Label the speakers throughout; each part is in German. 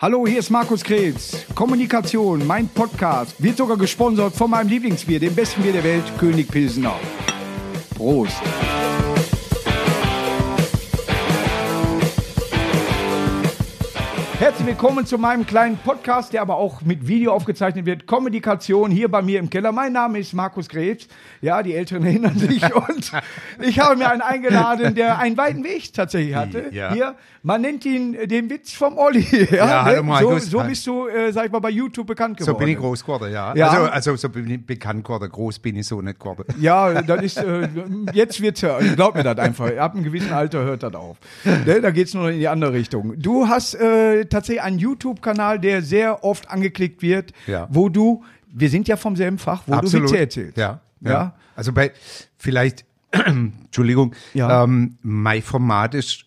Speaker 1: Hallo, hier ist Markus Krebs. Kommunikation, mein Podcast, wird sogar gesponsert von meinem Lieblingsbier, dem besten Bier der Welt, König Pilsener. Prost. Herzlich willkommen zu meinem kleinen Podcast, der aber auch mit Video aufgezeichnet wird. Kommunikation hier bei mir im Keller. Mein Name ist Markus Krebs. Ja, die Älteren erinnern sich. Und ich habe mir einen eingeladen, der einen weiten Weg tatsächlich hatte.
Speaker 2: Ja.
Speaker 1: Hier, man nennt ihn äh, den Witz vom Olli. Ja,
Speaker 2: Ja, hallo,
Speaker 1: ne?
Speaker 2: Markus.
Speaker 1: so, so bist du, äh, sag ich mal, bei YouTube bekannt
Speaker 2: So
Speaker 1: geworden.
Speaker 2: bin ich groß geworden, ja.
Speaker 1: Ja.
Speaker 2: Also, also so bin ich bekannt geworden. Groß bin ich so nicht geworden.
Speaker 1: Ja, das ist, äh, jetzt wird's ja, glaub mir das einfach. Ab einem gewissen Alter hört das auf. Ne, da geht's nur in die andere Richtung. Du hast äh, tatsächlich einen YouTube-Kanal, der sehr oft angeklickt wird,
Speaker 2: Ja.
Speaker 1: wo du, wir sind ja vom selben Fach, wo du Witze erzählst.
Speaker 2: Ja, ja.
Speaker 1: Ja?
Speaker 2: Also bei, vielleicht, Entschuldigung,
Speaker 1: Ja.
Speaker 2: ähm, mein Format ist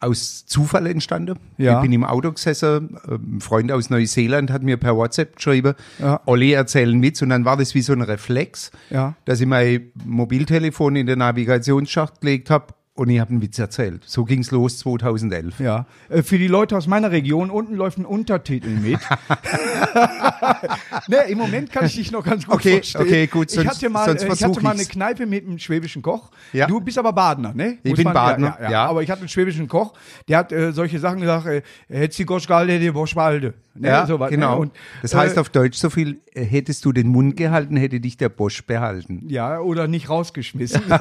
Speaker 2: aus Zufall entstanden.
Speaker 1: Ja.
Speaker 2: Ich bin im Auto gesessen, ähm, ein Freund aus Neuseeland hat mir per WhatsApp geschrieben,
Speaker 1: Ja.
Speaker 2: Olli erzählen Witz und dann war das wie so ein Reflex,
Speaker 1: Ja.
Speaker 2: dass ich mein Mobiltelefon in den Navigationsschacht gelegt habe und ich habe einen Witz erzählt. So ging's los 2011.
Speaker 1: Ja, äh, für die Leute aus meiner Region, unten läuft ein Untertitel mit. ne, Im Moment kann ich dich noch ganz gut
Speaker 2: Okay,
Speaker 1: verstehen.
Speaker 2: okay, gut,
Speaker 1: ich
Speaker 2: sonst-
Speaker 1: hatte mal, äh, ich hatte mal eine. Kneipe mit einem schwäbischen Koch.
Speaker 2: Ja.
Speaker 1: Du bist aber Badener, ne?
Speaker 2: Ich
Speaker 1: Muss
Speaker 2: bin Badener,
Speaker 1: ja, ja,
Speaker 2: ja.
Speaker 1: Aber ich hatte einen schwäbischen Koch, der hat äh, solche Sachen gesagt, äh, hättest du Gosch gehalten, hätte Bosch behalten. Ne,
Speaker 2: Ja,
Speaker 1: sowas, ne?
Speaker 2: genau.
Speaker 1: Und,
Speaker 2: das heißt
Speaker 1: äh,
Speaker 2: auf Deutsch so viel, äh, hättest du den Mund gehalten, hätte dich der Bosch behalten.
Speaker 1: Ja, oder nicht rausgeschmissen.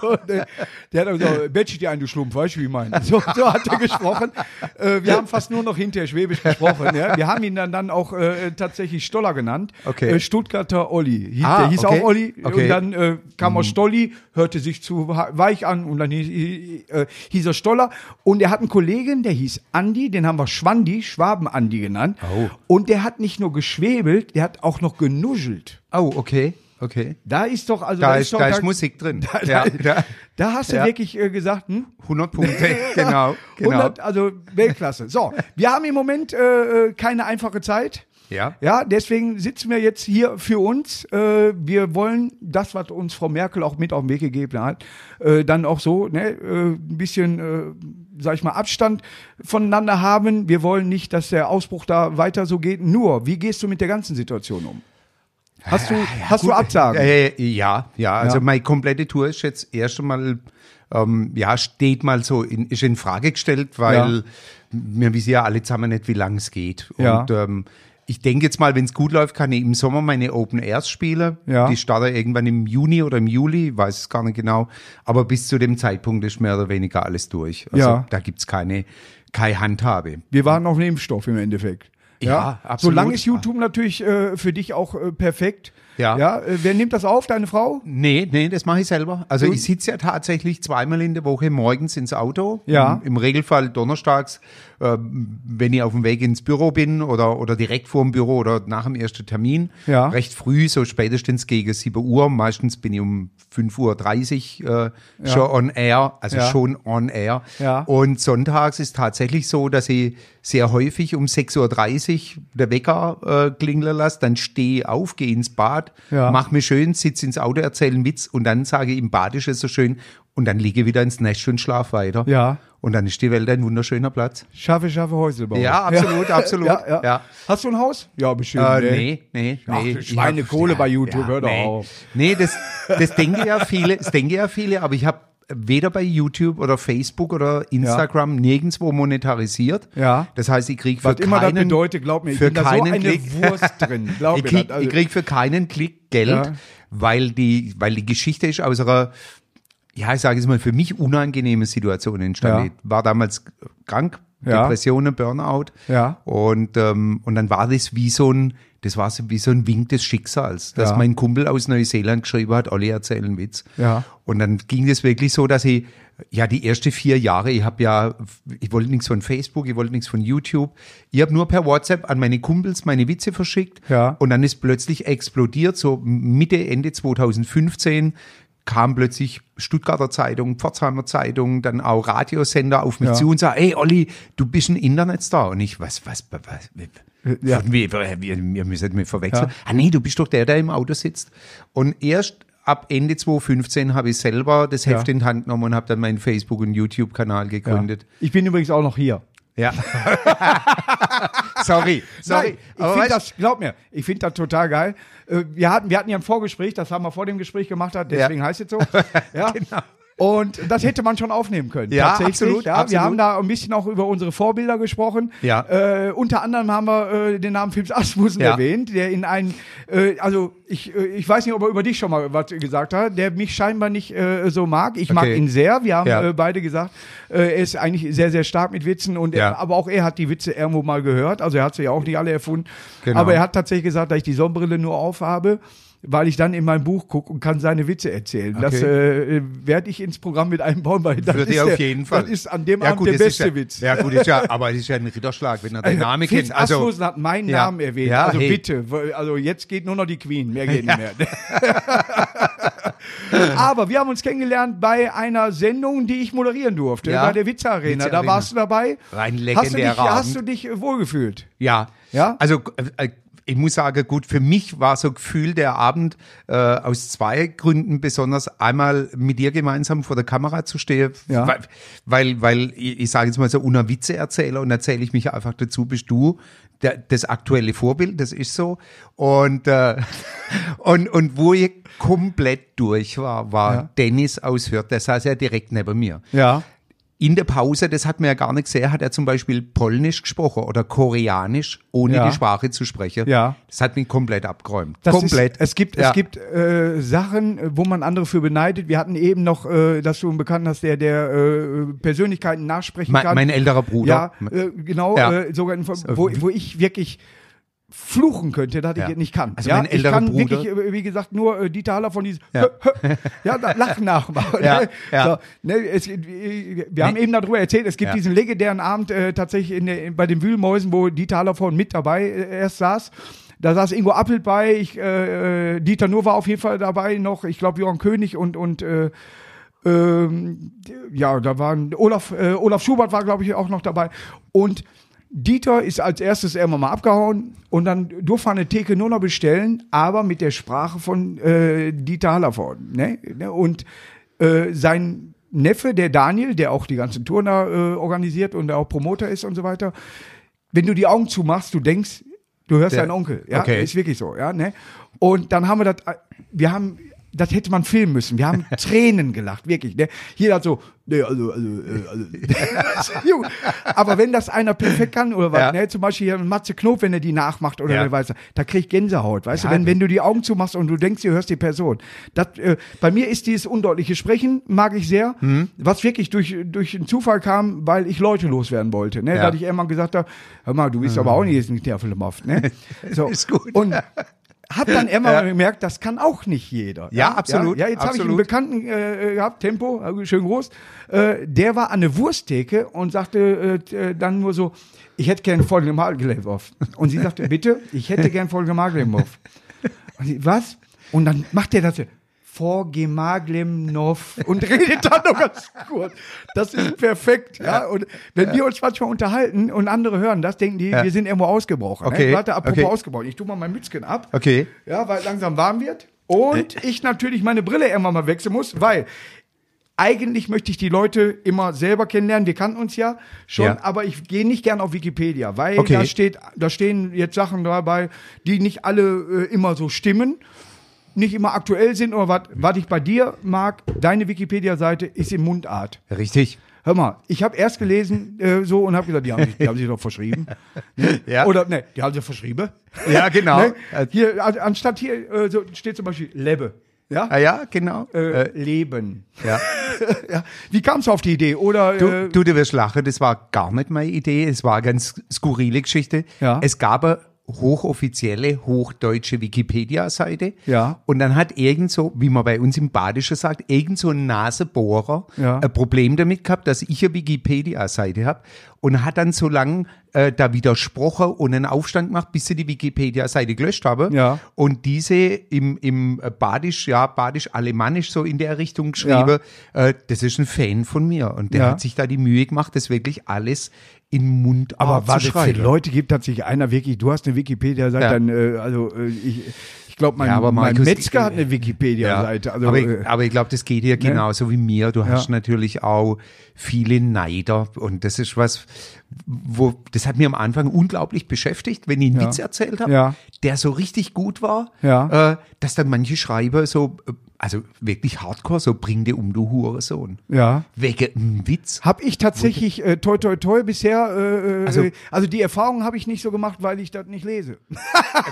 Speaker 1: So, der, der hat gesagt, Betsch dir ein, du Schlumpf, weißt du, wie ich meine? So, so hat er gesprochen. Äh, wir haben fast nur noch hinterher Schwäbisch gesprochen. Ja? Wir haben ihn dann, dann auch äh, tatsächlich Stoller genannt.
Speaker 2: Okay.
Speaker 1: Äh, Stuttgarter Olli. Hieß,
Speaker 2: Ah,
Speaker 1: der hieß
Speaker 2: okay.
Speaker 1: auch Olli.
Speaker 2: Okay.
Speaker 1: Und dann äh, kam er Stolli, hörte sich zu weich an und dann hieß, äh, hieß er Stoller. Und er hat einen Kollegen, der hieß Andi, den haben wir Schwandi, Schwaben-Andi genannt.
Speaker 2: Oh.
Speaker 1: Und der hat nicht nur geschwebelt, der hat auch noch genuschelt.
Speaker 2: Oh, okay, okay.
Speaker 1: Da ist doch, also
Speaker 2: Da ist,
Speaker 1: doch,
Speaker 2: da ist Musik drin.
Speaker 1: da,
Speaker 2: ja,
Speaker 1: da, da hast du
Speaker 2: Ja.
Speaker 1: wirklich äh, gesagt, hm?
Speaker 2: 100 Punkte, genau, genau.
Speaker 1: 100, also Weltklasse. So, wir haben im Moment äh, äh, keine einfache Zeit.
Speaker 2: Ja.
Speaker 1: Ja, deswegen sitzen wir jetzt hier für uns. Äh, wir wollen das, was uns Frau Merkel auch mit auf den Weg gegeben hat, äh, dann auch so ne, äh, ein bisschen, äh, sag ich mal, Abstand voneinander haben. Wir wollen nicht, dass der Ausbruch da weiter so geht. Nur, wie gehst du mit der ganzen Situation um? Hast du, hast du Absagen?
Speaker 2: Äh, ja, ja, also
Speaker 1: Ja.
Speaker 2: meine komplette Tour ist jetzt erst einmal, ähm, ja, steht mal so, in, ist in Frage gestellt, weil
Speaker 1: Ja.
Speaker 2: wir wissen ja alle zusammen nicht, wie lang es geht.
Speaker 1: Ja.
Speaker 2: Und ähm, ich denke jetzt mal, wenn es gut läuft, kann ich im Sommer meine Open Airs spielen.
Speaker 1: Ja.
Speaker 2: Die starten irgendwann im Juni oder im Juli, weiß es gar nicht genau. Aber bis zu dem Zeitpunkt ist mehr oder weniger alles durch. Also
Speaker 1: Ja.
Speaker 2: da gibt's keine, keine Handhabe.
Speaker 1: Wir waren auf Impfstoff im Endeffekt.
Speaker 2: Ja, absolut.
Speaker 1: Solange ist YouTube natürlich äh, für dich auch äh, perfekt.
Speaker 2: Ja.
Speaker 1: ja äh, wer nimmt das auf? Deine Frau?
Speaker 2: Nee, nee, das mache ich selber. Also
Speaker 1: Du-
Speaker 2: ich sitze ja tatsächlich zweimal in der Woche morgens ins Auto.
Speaker 1: Ja.
Speaker 2: Im, im Regelfall donnerstags, äh, wenn ich auf dem Weg ins Büro bin oder, oder direkt vor dem Büro oder nach dem ersten Termin.
Speaker 1: Ja.
Speaker 2: Recht früh, so spätestens gegen 7 Uhr. Meistens bin ich um 5.30 Uhr äh, schon on air, also
Speaker 1: Ja.
Speaker 2: schon on air.
Speaker 1: Ja.
Speaker 2: Und sonntags ist tatsächlich so, dass ich sehr häufig um 6.30 Uhr der Wecker äh, klingeln lasse, dann stehe ich auf, gehe ins Bad,
Speaker 1: Ja.
Speaker 2: mach mir schön, sitze ins Auto, erzähle einen Witz und dann sage ich, im Bad ist so schön und dann liege ich wieder ins Nest und schlaf weiter.
Speaker 1: Ja.
Speaker 2: Und dann ist die Welt ein wunderschöner Platz.
Speaker 1: Schaffe, schaffe Häuselbau.
Speaker 2: Ja, absolut, absolut.
Speaker 1: Ja, ja.
Speaker 2: Ja.
Speaker 1: Hast du ein Haus? Ja, bestimmt.
Speaker 2: Äh,
Speaker 1: ne?
Speaker 2: nee, nee,
Speaker 1: Ach,
Speaker 2: nee. Ich
Speaker 1: Schweinekohle bei YouTube, hör doch
Speaker 2: nee.
Speaker 1: auf.
Speaker 2: Nee, das, das denken ja viele, das denken ja viele, aber ich habe weder bei YouTube oder Facebook oder Instagram nirgendwo monetarisiert.
Speaker 1: Ja.
Speaker 2: Das heißt, ich kriege für
Speaker 1: Was immer das
Speaker 2: keinen,
Speaker 1: bedeutet, glaub mir, ich
Speaker 2: für
Speaker 1: bin da so
Speaker 2: keinen
Speaker 1: eine
Speaker 2: Klick,
Speaker 1: Wurst drin. Glaub
Speaker 2: ich
Speaker 1: mir
Speaker 2: krieg,
Speaker 1: das, also-
Speaker 2: krieg für keinen Klick Geld,
Speaker 1: Ja.
Speaker 2: weil die, weil die Geschichte ist aus einer, ja, ich sage es mal, für mich unangenehme Situation entstanden.
Speaker 1: Ja.
Speaker 2: Ich war damals krank,
Speaker 1: Ja.
Speaker 2: Depressionen, Burnout.
Speaker 1: Ja.
Speaker 2: Und, ähm, und dann war das wie so ein, das war so wie so ein Wink des Schicksals, dass
Speaker 1: Ja.
Speaker 2: mein Kumpel aus Neuseeland geschrieben hat, Olli erzählen einen Witz.
Speaker 1: Ja.
Speaker 2: Und dann ging das wirklich so, dass ich, ja, die ersten vier Jahre, ich habe ja, ich wollte nichts von Facebook, ich wollte nichts von YouTube. Ich habe nur per WhatsApp an meine Kumpels meine Witze verschickt.
Speaker 1: Ja.
Speaker 2: Und dann ist plötzlich explodiert, so Mitte, Ende 2015 kam plötzlich Stuttgarter Zeitung, Pforzheimer Zeitung, dann auch Radiosender auf mich
Speaker 1: Ja.
Speaker 2: zu und sagen, hey Olli, du bist ein Internetstar. Und ich, was, was, was, was
Speaker 1: Ja.
Speaker 2: wir, wir, wir müssen mich verwechseln.
Speaker 1: Ja.
Speaker 2: Ah nee, du bist doch der, der im Auto sitzt. Und erst ab Ende 2015 habe ich selber das Heft
Speaker 1: Ja.
Speaker 2: in die Hand genommen und habe dann meinen Facebook- und YouTube-Kanal gegründet.
Speaker 1: Ich bin übrigens auch noch hier.
Speaker 2: Ja. sorry, sorry.
Speaker 1: Nein, ich finde das, glaub mir, ich finde das total geil. Äh, Wir hatten, wir hatten ja ein Vorgespräch, das haben wir vor dem Gespräch gemacht, deswegen heißt es so. Ja. Und das hätte man schon aufnehmen können.
Speaker 2: Ja, absolut,
Speaker 1: Ja,
Speaker 2: absolut.
Speaker 1: Wir haben da ein bisschen auch über unsere Vorbilder gesprochen.
Speaker 2: Ja.
Speaker 1: Äh, unter anderem haben wir äh, den Namen Philips Asmussen
Speaker 2: Ja.
Speaker 1: erwähnt, der in einen, äh, also ich, äh, ich weiß nicht, ob er über dich schon mal was gesagt hat, der mich scheinbar nicht äh, so mag. Ich mag
Speaker 2: Okay.
Speaker 1: ihn sehr. Wir haben
Speaker 2: Ja.
Speaker 1: äh, beide gesagt, er ist eigentlich sehr, sehr stark mit Witzen und
Speaker 2: Ja.
Speaker 1: er, aber auch er hat die Witze irgendwo mal gehört. Also er hat sie ja auch nicht alle erfunden.
Speaker 2: Genau.
Speaker 1: Aber er hat tatsächlich gesagt, dass ich die Sonnenbrille nur aufhabe, weil ich dann in mein Buch gucke und kann seine Witze erzählen. Das
Speaker 2: Okay.
Speaker 1: äh, werde ich ins Programm mit einbauen, weil das
Speaker 2: Würde
Speaker 1: ist
Speaker 2: auf
Speaker 1: der,
Speaker 2: jeden Fall.
Speaker 1: Das ist an dem
Speaker 2: Ja,
Speaker 1: Abend
Speaker 2: gut,
Speaker 1: der
Speaker 2: das
Speaker 1: beste
Speaker 2: ja,
Speaker 1: Witz.
Speaker 2: Ja, gut, ist ja, aber es ist ja ein Ritterschlag, wenn er den Namen kennt. Also,
Speaker 1: Asmussen hat meinen
Speaker 2: Ja.
Speaker 1: Namen erwähnt.
Speaker 2: Ja,
Speaker 1: also
Speaker 2: hey.
Speaker 1: bitte, also jetzt geht nur noch die Queen, mehr geht nicht mehr. Aber wir haben uns kennengelernt bei einer Sendung, die ich moderieren durfte, bei der Witze Arena. Da
Speaker 2: Witze-Arena.
Speaker 1: warst du dabei.
Speaker 2: Ein
Speaker 1: Hast du dich,
Speaker 2: legendärer
Speaker 1: hast du dich äh, wohlgefühlt?
Speaker 2: Ja.
Speaker 1: Ja?
Speaker 2: Also äh, ich muss sagen, gut, für mich war so Gefühl der Abend äh, aus zwei Gründen besonders. Einmal mit dir gemeinsam vor der Kamera zu stehen,
Speaker 1: Ja.
Speaker 2: weil, weil, weil ich, ich sage jetzt mal so, unter Witze erzähler und erzähle ich mich einfach dazu, bist du der, das aktuelle Vorbild, das ist so. Und, äh, und, und wo ich komplett durch war, war
Speaker 1: Ja.
Speaker 2: Dennis aus Hürth, der saß ja direkt neben mir.
Speaker 1: Ja.
Speaker 2: In der Pause, das hat man ja gar nicht gesehen, hat er zum Beispiel Polnisch gesprochen oder Koreanisch, ohne
Speaker 1: Ja.
Speaker 2: die Sprache zu sprechen.
Speaker 1: Ja.
Speaker 2: Das hat mich komplett abgeräumt.
Speaker 1: Das
Speaker 2: komplett.
Speaker 1: Ist, es gibt,
Speaker 2: Ja.
Speaker 1: es gibt äh, Sachen, äh, wo man andere für beneidet. Wir hatten eben noch, äh, dass du einen Bekannten hast, der der äh, Persönlichkeiten nachsprechen
Speaker 2: mein,
Speaker 1: kann.
Speaker 2: mein älterer Bruder.
Speaker 1: Ja, äh, genau. Äh, sogar in, wo, wo ich wirklich fluchen könnte, dass ich
Speaker 2: Ja.
Speaker 1: es nicht kann.
Speaker 2: Also
Speaker 1: ja,
Speaker 2: mein älterer
Speaker 1: ich kann
Speaker 2: Bruder-
Speaker 1: wirklich, äh, wie gesagt, nur äh, Dieter Haller von diesem
Speaker 2: Ja.
Speaker 1: ja, Lachen nachmachen.
Speaker 2: Ja,
Speaker 1: ne?
Speaker 2: ja.
Speaker 1: So, ne, es, wir wir haben eben darüber erzählt, es gibt diesen legendären Abend äh, tatsächlich in der, bei den Wühlmäusen, wo Dieter Haller von mit dabei äh, erst saß. Da saß Ingo Appelt bei, ich, äh, äh, Dieter Nur war auf jeden Fall dabei noch, ich glaube Johann König und, und äh, ähm, ja, da waren Olaf, äh, Olaf Schubert war, glaube ich, auch noch dabei. Und Dieter ist als erstes irgendwann mal abgehauen und dann durfte eine Theke nur noch bestellen, aber mit der Sprache von äh, Dieter Hallervorden. Ne? Ne? Und äh, sein Neffe, der Daniel, der auch die ganzen Touren da äh, organisiert und auch Promoter ist und so weiter, wenn du die Augen zumachst, du denkst, du hörst
Speaker 2: Der-
Speaker 1: deinen Onkel. Ja,
Speaker 2: okay.
Speaker 1: ist wirklich so. Ja, ne? Und dann haben wir das, wir haben, das hätte man filmen müssen. Wir haben Tränen gelacht, wirklich. Ne? Jeder hat so, ne, also, also, äh, also. Aber wenn das einer perfekt kann oder was,
Speaker 2: Ja.
Speaker 1: ne? zum Beispiel hier Matze Knob, wenn er die nachmacht oder
Speaker 2: Ja.
Speaker 1: weiß, da krieg ich Gänsehaut, weißt
Speaker 2: Ja,
Speaker 1: du, wenn, wenn du die Augen zumachst und du denkst, du hörst die Person. Das, äh, bei mir ist dieses undeutliche Sprechen, mag ich sehr,
Speaker 2: Mhm.
Speaker 1: was wirklich durch, durch einen Zufall kam, weil ich Leute loswerden wollte. Ne?
Speaker 2: Ja.
Speaker 1: Da hatte ich irgendwann gesagt habe, hör mal, du bist aber auch nicht jetzt ein Nervenmoft, ne? So.
Speaker 2: Ist gut.
Speaker 1: Und hab dann irgendwann mal gemerkt, das kann auch nicht jeder.
Speaker 2: Ja, absolut,
Speaker 1: Ja, jetzt habe ich einen. Bekannten äh, gehabt, Tempo, also schön groß, äh, der war an der Wursttheke und sagte äh, äh, dann nur so, ich hätte gern folgende Magelewurf. Und sie sagte, bitte, ich hätte gern folgende Magelewurf. Und sie, was? Und dann macht der das so, Vorgemaglemnov und redet dann noch ganz kurz. Das ist perfekt, ja. Und wenn wir uns manchmal unterhalten und andere hören das, denken die,
Speaker 2: Ja.
Speaker 1: wir sind irgendwo ausgebrochen.
Speaker 2: Okay,
Speaker 1: Ne? Warte, apropos
Speaker 2: okay.
Speaker 1: ausgebrochen. Ich tu mal mein Mützchen ab.
Speaker 2: Okay.
Speaker 1: Ja, weil langsam warm wird. Und ich natürlich meine Brille irgendwann mal wechseln muss, weil eigentlich möchte ich die Leute immer selber kennenlernen. Wir kannten uns ja schon,
Speaker 2: Ja.
Speaker 1: aber ich gehe nicht gern auf Wikipedia, weil
Speaker 2: Okay.
Speaker 1: da steht, da stehen jetzt Sachen dabei, die nicht alle äh, immer so stimmen, nicht immer aktuell sind oder was. Was ich bei dir mag, deine Wikipedia-Seite ist in Mundart.
Speaker 2: Richtig.
Speaker 1: Hör mal, ich habe erst gelesen äh, so und habe gesagt, die haben, sich, die haben sich doch verschrieben. Ne?
Speaker 2: Ja.
Speaker 1: Oder ne, die haben sich verschrieben.
Speaker 2: Ja, genau.
Speaker 1: Ne? Hier, an- anstatt hier äh, so steht zum Beispiel Lebbe. Ja?
Speaker 2: Ah ja, genau.
Speaker 1: Äh,
Speaker 2: Äh,
Speaker 1: Leben.
Speaker 2: ja.
Speaker 1: ja. Wie kamst du auf die Idee? Oder
Speaker 2: Du,
Speaker 1: äh,
Speaker 2: du, du wirst lachen, das war gar nicht meine Idee, es war eine ganz skurrile Geschichte.
Speaker 1: Ja.
Speaker 2: Es gab hochoffizielle, hochdeutsche Wikipedia-Seite.
Speaker 1: Ja.
Speaker 2: Und dann hat irgend so, wie man bei uns im Badischen sagt, irgend so ein Nasebohrer
Speaker 1: Ja.
Speaker 2: ein Problem damit gehabt, dass ich eine Wikipedia-Seite habe und hat dann so lange äh, da widersprochen und einen Aufstand gemacht, bis sie die Wikipedia-Seite gelöscht habe.
Speaker 1: Ja.
Speaker 2: Und diese im, im Badisch, ja, Badisch-Alemannisch so in der Richtung geschrieben, äh, das ist ein Fan von mir. Und der
Speaker 1: Ja.
Speaker 2: hat sich da die Mühe gemacht, das wirklich alles in Mundart
Speaker 1: aber was es für. Leute gibt, hat sich einer wirklich, du hast eine Wikipedia-Seite,
Speaker 2: Ja.
Speaker 1: dann, äh, also äh, ich, Ich glaube, mein,
Speaker 2: Ja, aber
Speaker 1: mein
Speaker 2: Markus,
Speaker 1: Metzger hat eine Wikipedia-Seite. Also,
Speaker 2: aber,
Speaker 1: äh,
Speaker 2: ich- aber ich glaube, das geht dir genauso wie mir. Du hast
Speaker 1: Ja.
Speaker 2: natürlich auch viele Neider und das ist was, wo das hat mir am Anfang unglaublich beschäftigt, wenn ich einen
Speaker 1: Ja.
Speaker 2: Witz erzählt habe,
Speaker 1: Ja.
Speaker 2: der so richtig gut war,
Speaker 1: Ja.
Speaker 2: äh, dass dann manche Schreiber so, äh, also wirklich Hardcore, so bring dir um, du Hurensohn.
Speaker 1: ja.
Speaker 2: Wegen Witz.
Speaker 1: Hab ich tatsächlich äh, toi toi toi bisher, äh,
Speaker 2: Also-
Speaker 1: also, also die Erfahrung habe ich nicht so gemacht, weil ich das nicht lese.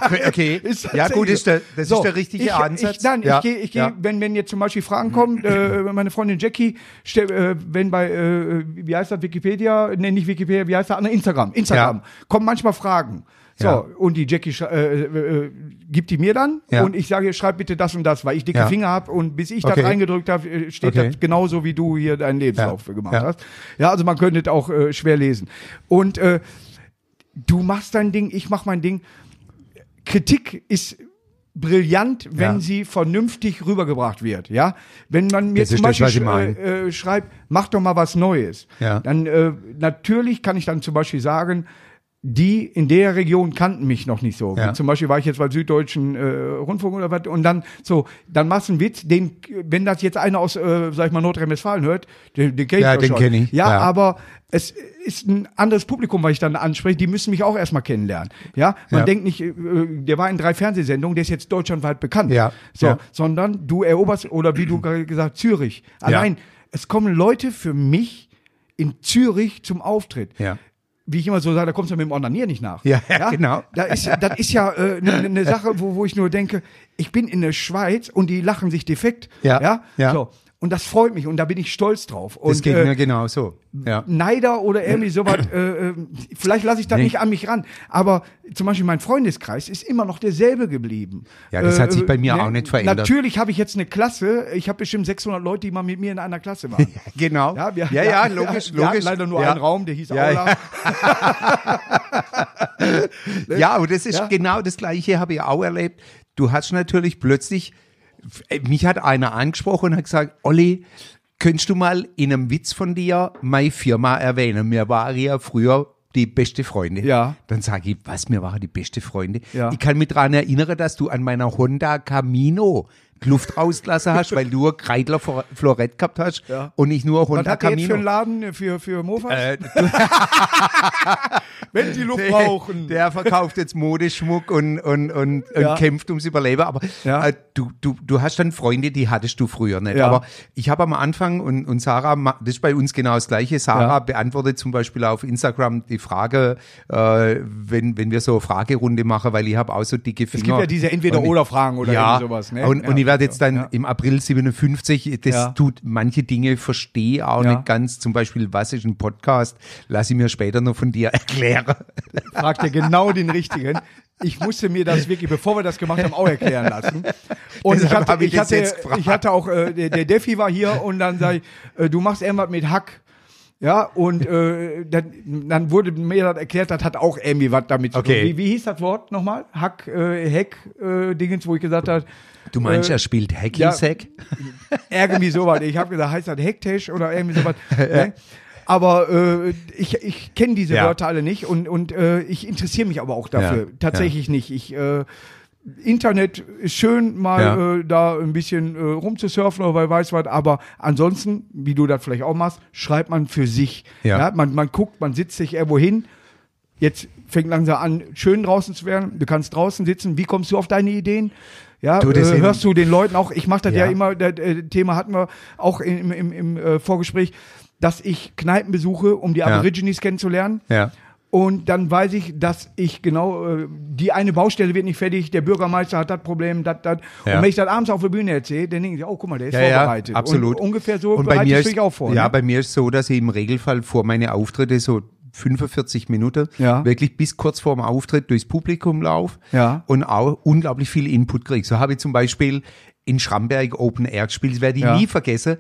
Speaker 2: Okay, okay. Ja gut, ist der, das
Speaker 1: so.
Speaker 2: ist der richtige
Speaker 1: ich,
Speaker 2: Ansatz.
Speaker 1: Ich, nein,
Speaker 2: ja.
Speaker 1: ich gehe, ich geh,
Speaker 2: ja.
Speaker 1: wenn, wenn jetzt zum Beispiel Fragen kommen, äh, meine Freundin Jackie, äh, wenn bei, äh, wie heißt das, Wikipedia, nee, nicht Wikipedia, wie heißt das? Instagram, Instagram,
Speaker 2: Ja.
Speaker 1: kommen manchmal Fragen. So,
Speaker 2: Ja.
Speaker 1: und die Jackie äh, äh, äh, gibt die mir dann
Speaker 2: Ja.
Speaker 1: und ich sage, schreib bitte das und das, weil ich dicke
Speaker 2: Ja.
Speaker 1: Finger habe und bis ich
Speaker 2: Okay.
Speaker 1: das reingedrückt habe, äh, steht
Speaker 2: Okay.
Speaker 1: das genauso, wie du hier deinen Lebenslauf gemacht hast. Ja, also man könnte es auch äh, schwer lesen. Und äh, du machst dein Ding, ich mach mein Ding. Kritik ist brillant, wenn
Speaker 2: Ja.
Speaker 1: sie vernünftig rübergebracht wird. Ja, wenn man mir
Speaker 2: Das
Speaker 1: zum
Speaker 2: das,
Speaker 1: Beispiel sch- äh, äh, schreibt, mach doch mal was Neues.
Speaker 2: Ja.
Speaker 1: Dann äh, natürlich kann ich dann zum Beispiel sagen, die in der Region kannten mich noch nicht so.
Speaker 2: Ja.
Speaker 1: Zum Beispiel war ich jetzt beim Süddeutschen äh, Rundfunk oder was und dann so, dann machst du einen Witz, den, wenn das jetzt einer aus, äh, sag ich mal, Nordrhein-Westfalen hört, den, den kenn ich
Speaker 2: Ja, den
Speaker 1: schon.
Speaker 2: kenn ich.
Speaker 1: Ja,
Speaker 2: Ja.
Speaker 1: aber es ist ein anderes Publikum, was ich dann anspreche, die müssen mich auch erstmal kennenlernen. Ja, man
Speaker 2: Ja.
Speaker 1: denkt nicht, äh, der war in drei Fernsehsendungen, der ist jetzt deutschlandweit bekannt.
Speaker 2: Ja.
Speaker 1: So, sondern du eroberst, oder wie du gerade gesagt, Zürich. Allein, es kommen Leute für mich in Zürich zum Auftritt
Speaker 2: Ja.
Speaker 1: Wie ich immer so sage, da kommst du mit dem Onanier nicht nach.
Speaker 2: Ja, ja, genau.
Speaker 1: Da ist, das ist ja eine äh, ne, ne Sache, wo, wo ich nur denke, ich bin in der Schweiz und die lachen sich defekt.
Speaker 2: Ja,
Speaker 1: ja.
Speaker 2: ja.
Speaker 1: So. Und das freut mich und da bin ich stolz drauf. Und,
Speaker 2: Das geht
Speaker 1: äh,
Speaker 2: mir genauso. Ja.
Speaker 1: Neider oder irgendwie sowas, äh, äh, vielleicht lasse ich das
Speaker 2: Nee.
Speaker 1: nicht an mich ran, aber zum Beispiel mein Freundeskreis ist immer noch derselbe geblieben. Äh,
Speaker 2: Ja, das hat sich bei mir auch nicht verändert.
Speaker 1: Natürlich habe ich jetzt eine Klasse, ich habe bestimmt 600 Leute, die mal mit mir in einer Klasse waren.
Speaker 2: Genau.
Speaker 1: Ja, wir,
Speaker 2: ja, ja, logisch,
Speaker 1: wir
Speaker 2: logisch.
Speaker 1: leider nur
Speaker 2: ja.
Speaker 1: einen Raum, der hieß
Speaker 2: Ja,
Speaker 1: Aula.
Speaker 2: Ja, und das ist genau das Gleiche, habe ich auch erlebt. Du hast natürlich plötzlich, äh, mich hat einer angesprochen und hat gesagt, Olli, könntest du mal in einem Witz von dir meine Firma erwähnen? Wir waren ja früher die beste Freunde.
Speaker 1: Ja.
Speaker 2: Dann sage ich, was, wir waren die beste Freunde?
Speaker 1: Ja.
Speaker 2: Ich kann mich daran erinnern, dass du an meiner Honda Camino Luft rausgelassen hast, weil du Kreidler Flor- Florett gehabt hast
Speaker 1: Ja.
Speaker 2: und nicht nur
Speaker 1: Was
Speaker 2: Honda
Speaker 1: hat der jetzt für einen
Speaker 2: Camino.
Speaker 1: Laden für, für Mofas?
Speaker 2: Äh,
Speaker 1: Wenn die Luft brauchen.
Speaker 2: Der verkauft jetzt Modeschmuck und, und, und,
Speaker 1: Ja.
Speaker 2: und kämpft ums Überleben. Aber
Speaker 1: Ja.
Speaker 2: äh, du, du, du hast dann Freunde, die hattest du früher nicht. Aber ich habe am Anfang, und, und Sarah, das ist bei uns genau das Gleiche, Sarah beantwortet zum Beispiel auf Instagram die Frage, äh, wenn, wenn wir so eine Fragerunde machen, weil ich habe auch so dicke Finger.
Speaker 1: Es gibt ja diese Entweder-Oder-Fragen oder
Speaker 2: ja,
Speaker 1: irgendwie sowas. Ne?
Speaker 2: Und, und werde jetzt dann
Speaker 1: Ja.
Speaker 2: im April 57, das
Speaker 1: Ja.
Speaker 2: tut manche Dinge verstehe auch
Speaker 1: Ja.
Speaker 2: nicht ganz. Zum Beispiel, was ist ein Podcast? Lass ich mir später noch von dir erklären.
Speaker 1: fragt er genau den richtigen. Ich musste mir das wirklich, bevor wir das gemacht haben, auch erklären lassen. Und ich
Speaker 2: Deshalb
Speaker 1: hatte,
Speaker 2: habe ich
Speaker 1: ich hatte, ich hatte auch, äh, der, der Defi war hier und dann sag ich, äh, du machst irgendwas mit Hack. Ja, und äh, dann, dann wurde mir das erklärt, das hat auch irgendwie was damit zu
Speaker 2: Okay.
Speaker 1: tun. Wie, wie hieß das Wort nochmal? Hack, äh, Heck, äh, Dingens, wo ich gesagt habe,
Speaker 2: Du meinst,
Speaker 1: Äh,
Speaker 2: er spielt Hacky-Sack?
Speaker 1: irgendwie sowas. Ich habe gesagt, heißt das Hektisch oder irgendwie sowas. ne? Aber äh, ich, ich kenne diese
Speaker 2: Ja.
Speaker 1: Wörter alle nicht und, und äh, ich interessiere mich aber auch dafür.
Speaker 2: Ja,
Speaker 1: Tatsächlich nicht. Ich äh, Internet ist schön, mal
Speaker 2: Ja.
Speaker 1: äh, da ein bisschen äh, rumzusurfen oder wer weiß was, aber ansonsten, wie du das vielleicht auch machst, schreibt man für sich.
Speaker 2: Ja.
Speaker 1: man, man guckt, man sitzt sich irgendwo hin. Jetzt fängt langsam an, schön draußen zu werden. Du kannst draußen sitzen. Wie kommst du auf deine Ideen? Ja,
Speaker 2: Du, das
Speaker 1: äh, hörst du den Leuten auch, ich mache das ja,
Speaker 2: Ja.
Speaker 1: immer, das äh, Thema hatten wir auch im, im, im äh, Vorgespräch, dass ich Kneipen besuche, um die
Speaker 2: Ja.
Speaker 1: Aborigines kennenzulernen.
Speaker 2: Ja.
Speaker 1: Und dann weiß ich, dass ich genau, äh, die eine Baustelle wird nicht fertig, der Bürgermeister hat das Problem, das, das.
Speaker 2: Ja.
Speaker 1: Und wenn ich das abends auf der Bühne erzähle, dann denken sie, oh, guck mal, der ist
Speaker 2: Ja, ja,
Speaker 1: vorbereitet.
Speaker 2: absolut.
Speaker 1: Und ungefähr so
Speaker 2: Und bei
Speaker 1: bereite
Speaker 2: mir
Speaker 1: ich
Speaker 2: ist,
Speaker 1: auch vor.
Speaker 2: Ja,
Speaker 1: ne?
Speaker 2: bei mir ist so, dass ich im Regelfall vor meine Auftritte so 45 Minuten
Speaker 1: Ja.
Speaker 2: wirklich bis kurz vor dem Auftritt durchs Publikum laufe
Speaker 1: Ja.
Speaker 2: und auch unglaublich viel Input kriege. So habe ich zum Beispiel in Schramberg Open Air gespielt, das werde ich
Speaker 1: Ja.
Speaker 2: nie vergessen.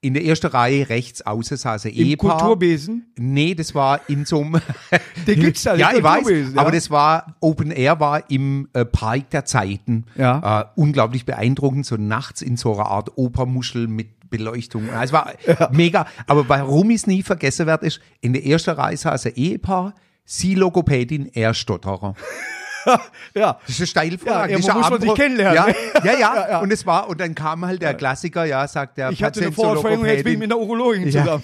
Speaker 2: In der ersten Reihe rechts außen saß ein
Speaker 1: Im
Speaker 2: Ehepaar.
Speaker 1: Kulturbesen.
Speaker 2: Nee, das war in so einem.
Speaker 1: Den gibt's da,
Speaker 2: Ja, ich weiß.
Speaker 1: Ja.
Speaker 2: Aber das war, Open Air war im äh, Park der Zeiten.
Speaker 1: Ja.
Speaker 2: Äh, unglaublich beeindruckend, so nachts in so einer Art Opermuschel mit Beleuchtung. Es war mega. Aber warum ich es nie vergessen werde, ist, in der ersten Reihe saß ein Ehepaar, sie Logopädin, er Stotterer.
Speaker 1: ja.
Speaker 2: Das ist eine Steilvorlage.
Speaker 1: Ja,
Speaker 2: ein
Speaker 1: muss man sich kennenlernen,
Speaker 2: Ja,
Speaker 1: ne?
Speaker 2: ja, ja,
Speaker 1: Ja, ja.
Speaker 2: Und es war, und dann kam halt der Klassiker, ja, sagt der
Speaker 1: Ich hatte eine
Speaker 2: Patient
Speaker 1: Vorverhängung, jetzt bin ich mit einer Urologin
Speaker 2: Ja.
Speaker 1: zusammen.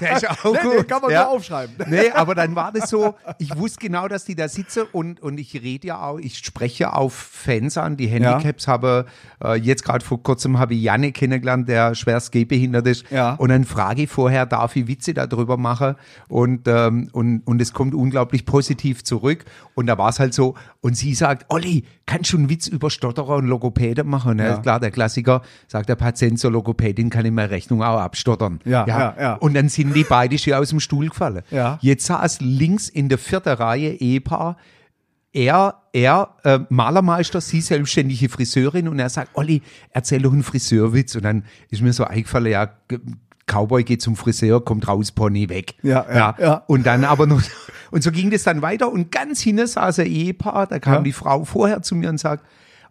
Speaker 2: Der ist auch
Speaker 1: Nee,
Speaker 2: gut.
Speaker 1: den kann man
Speaker 2: ja.
Speaker 1: aufschreiben.
Speaker 2: Nee, aber dann war das so, ich wusste genau, dass die da sitzen und, und ich rede ja auch, ich spreche auf Fans an, die Handicaps habe, äh, jetzt gerade vor kurzem habe ich Janne kennengelernt, der schwerst gehbehindert ist.
Speaker 1: Ja.
Speaker 2: Und dann frage ich vorher, darf ich Witze darüber machen? Und, ähm, und, und es kommt unglaublich positiv zurück. Und da war es halt so, und sie sagt, Olli, kannst du einen Witz über Stotterer und Logopäde machen? Ja.
Speaker 1: Ja.
Speaker 2: klar, der Klassiker, sagt der Patient zur Logopädin, kann ich meine Rechnung auch abstottern.
Speaker 1: Ja, ja, ja.
Speaker 2: Und dann sind die beide schon aus dem Stuhl gefallen.
Speaker 1: Ja.
Speaker 2: Jetzt saß links in der vierten Reihe Ehepaar, er, er äh, Malermeister, sie selbstständige Friseurin und er sagt, Olli, erzähl doch einen Friseurwitz. Und dann ist mir so eingefallen, ja, Cowboy geht zum Friseur, kommt raus, Pony weg.
Speaker 1: Ja, ja, ja.
Speaker 2: Und dann aber noch, und so ging das dann weiter und ganz hinten saß ein Ehepaar, da kam
Speaker 1: Ja.
Speaker 2: die Frau vorher zu mir und sagt,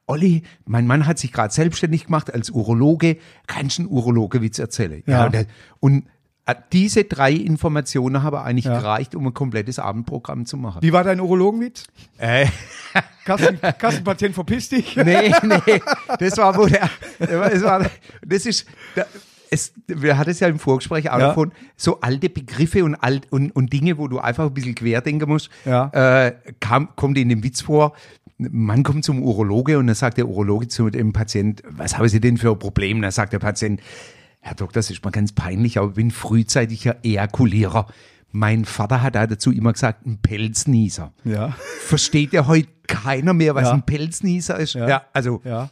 Speaker 2: Olli, mein Mann hat sich gerade selbstständig gemacht als Urologe, kannst du einen Urologe-Witz erzählen?
Speaker 1: Ja.
Speaker 2: und, der, und äh, diese drei Informationen haben eigentlich
Speaker 1: Ja.
Speaker 2: gereicht, um ein komplettes Abendprogramm zu machen.
Speaker 1: Wie war dein Urologenwitz?
Speaker 2: Äh,
Speaker 1: Kassen, Kassenpatient verpiss dich.
Speaker 2: nee, nee, das war wo der, das war, das ist, es, wir hatten es ja im Vorgespräch auch
Speaker 1: Ja.
Speaker 2: davon, so alte Begriffe und, alt, und, und Dinge, wo du einfach ein bisschen querdenken musst,
Speaker 1: Ja.
Speaker 2: äh, kam, kommt in dem Witz vor, man kommt zum Urologe und dann sagt der Urologe zu dem Patient, was haben Sie denn für ein Problem? Dann sagt der Patient, Herr Doktor, das ist mal ganz peinlich, aber ich bin frühzeitiger Ejakulierer. Mein Vater hat da dazu immer gesagt, ein Pelznieser.
Speaker 1: Ja.
Speaker 2: Versteht ja heute keiner mehr, was
Speaker 1: Ja.
Speaker 2: ein Pelznieser ist?
Speaker 1: Ja.
Speaker 2: also
Speaker 1: Ja.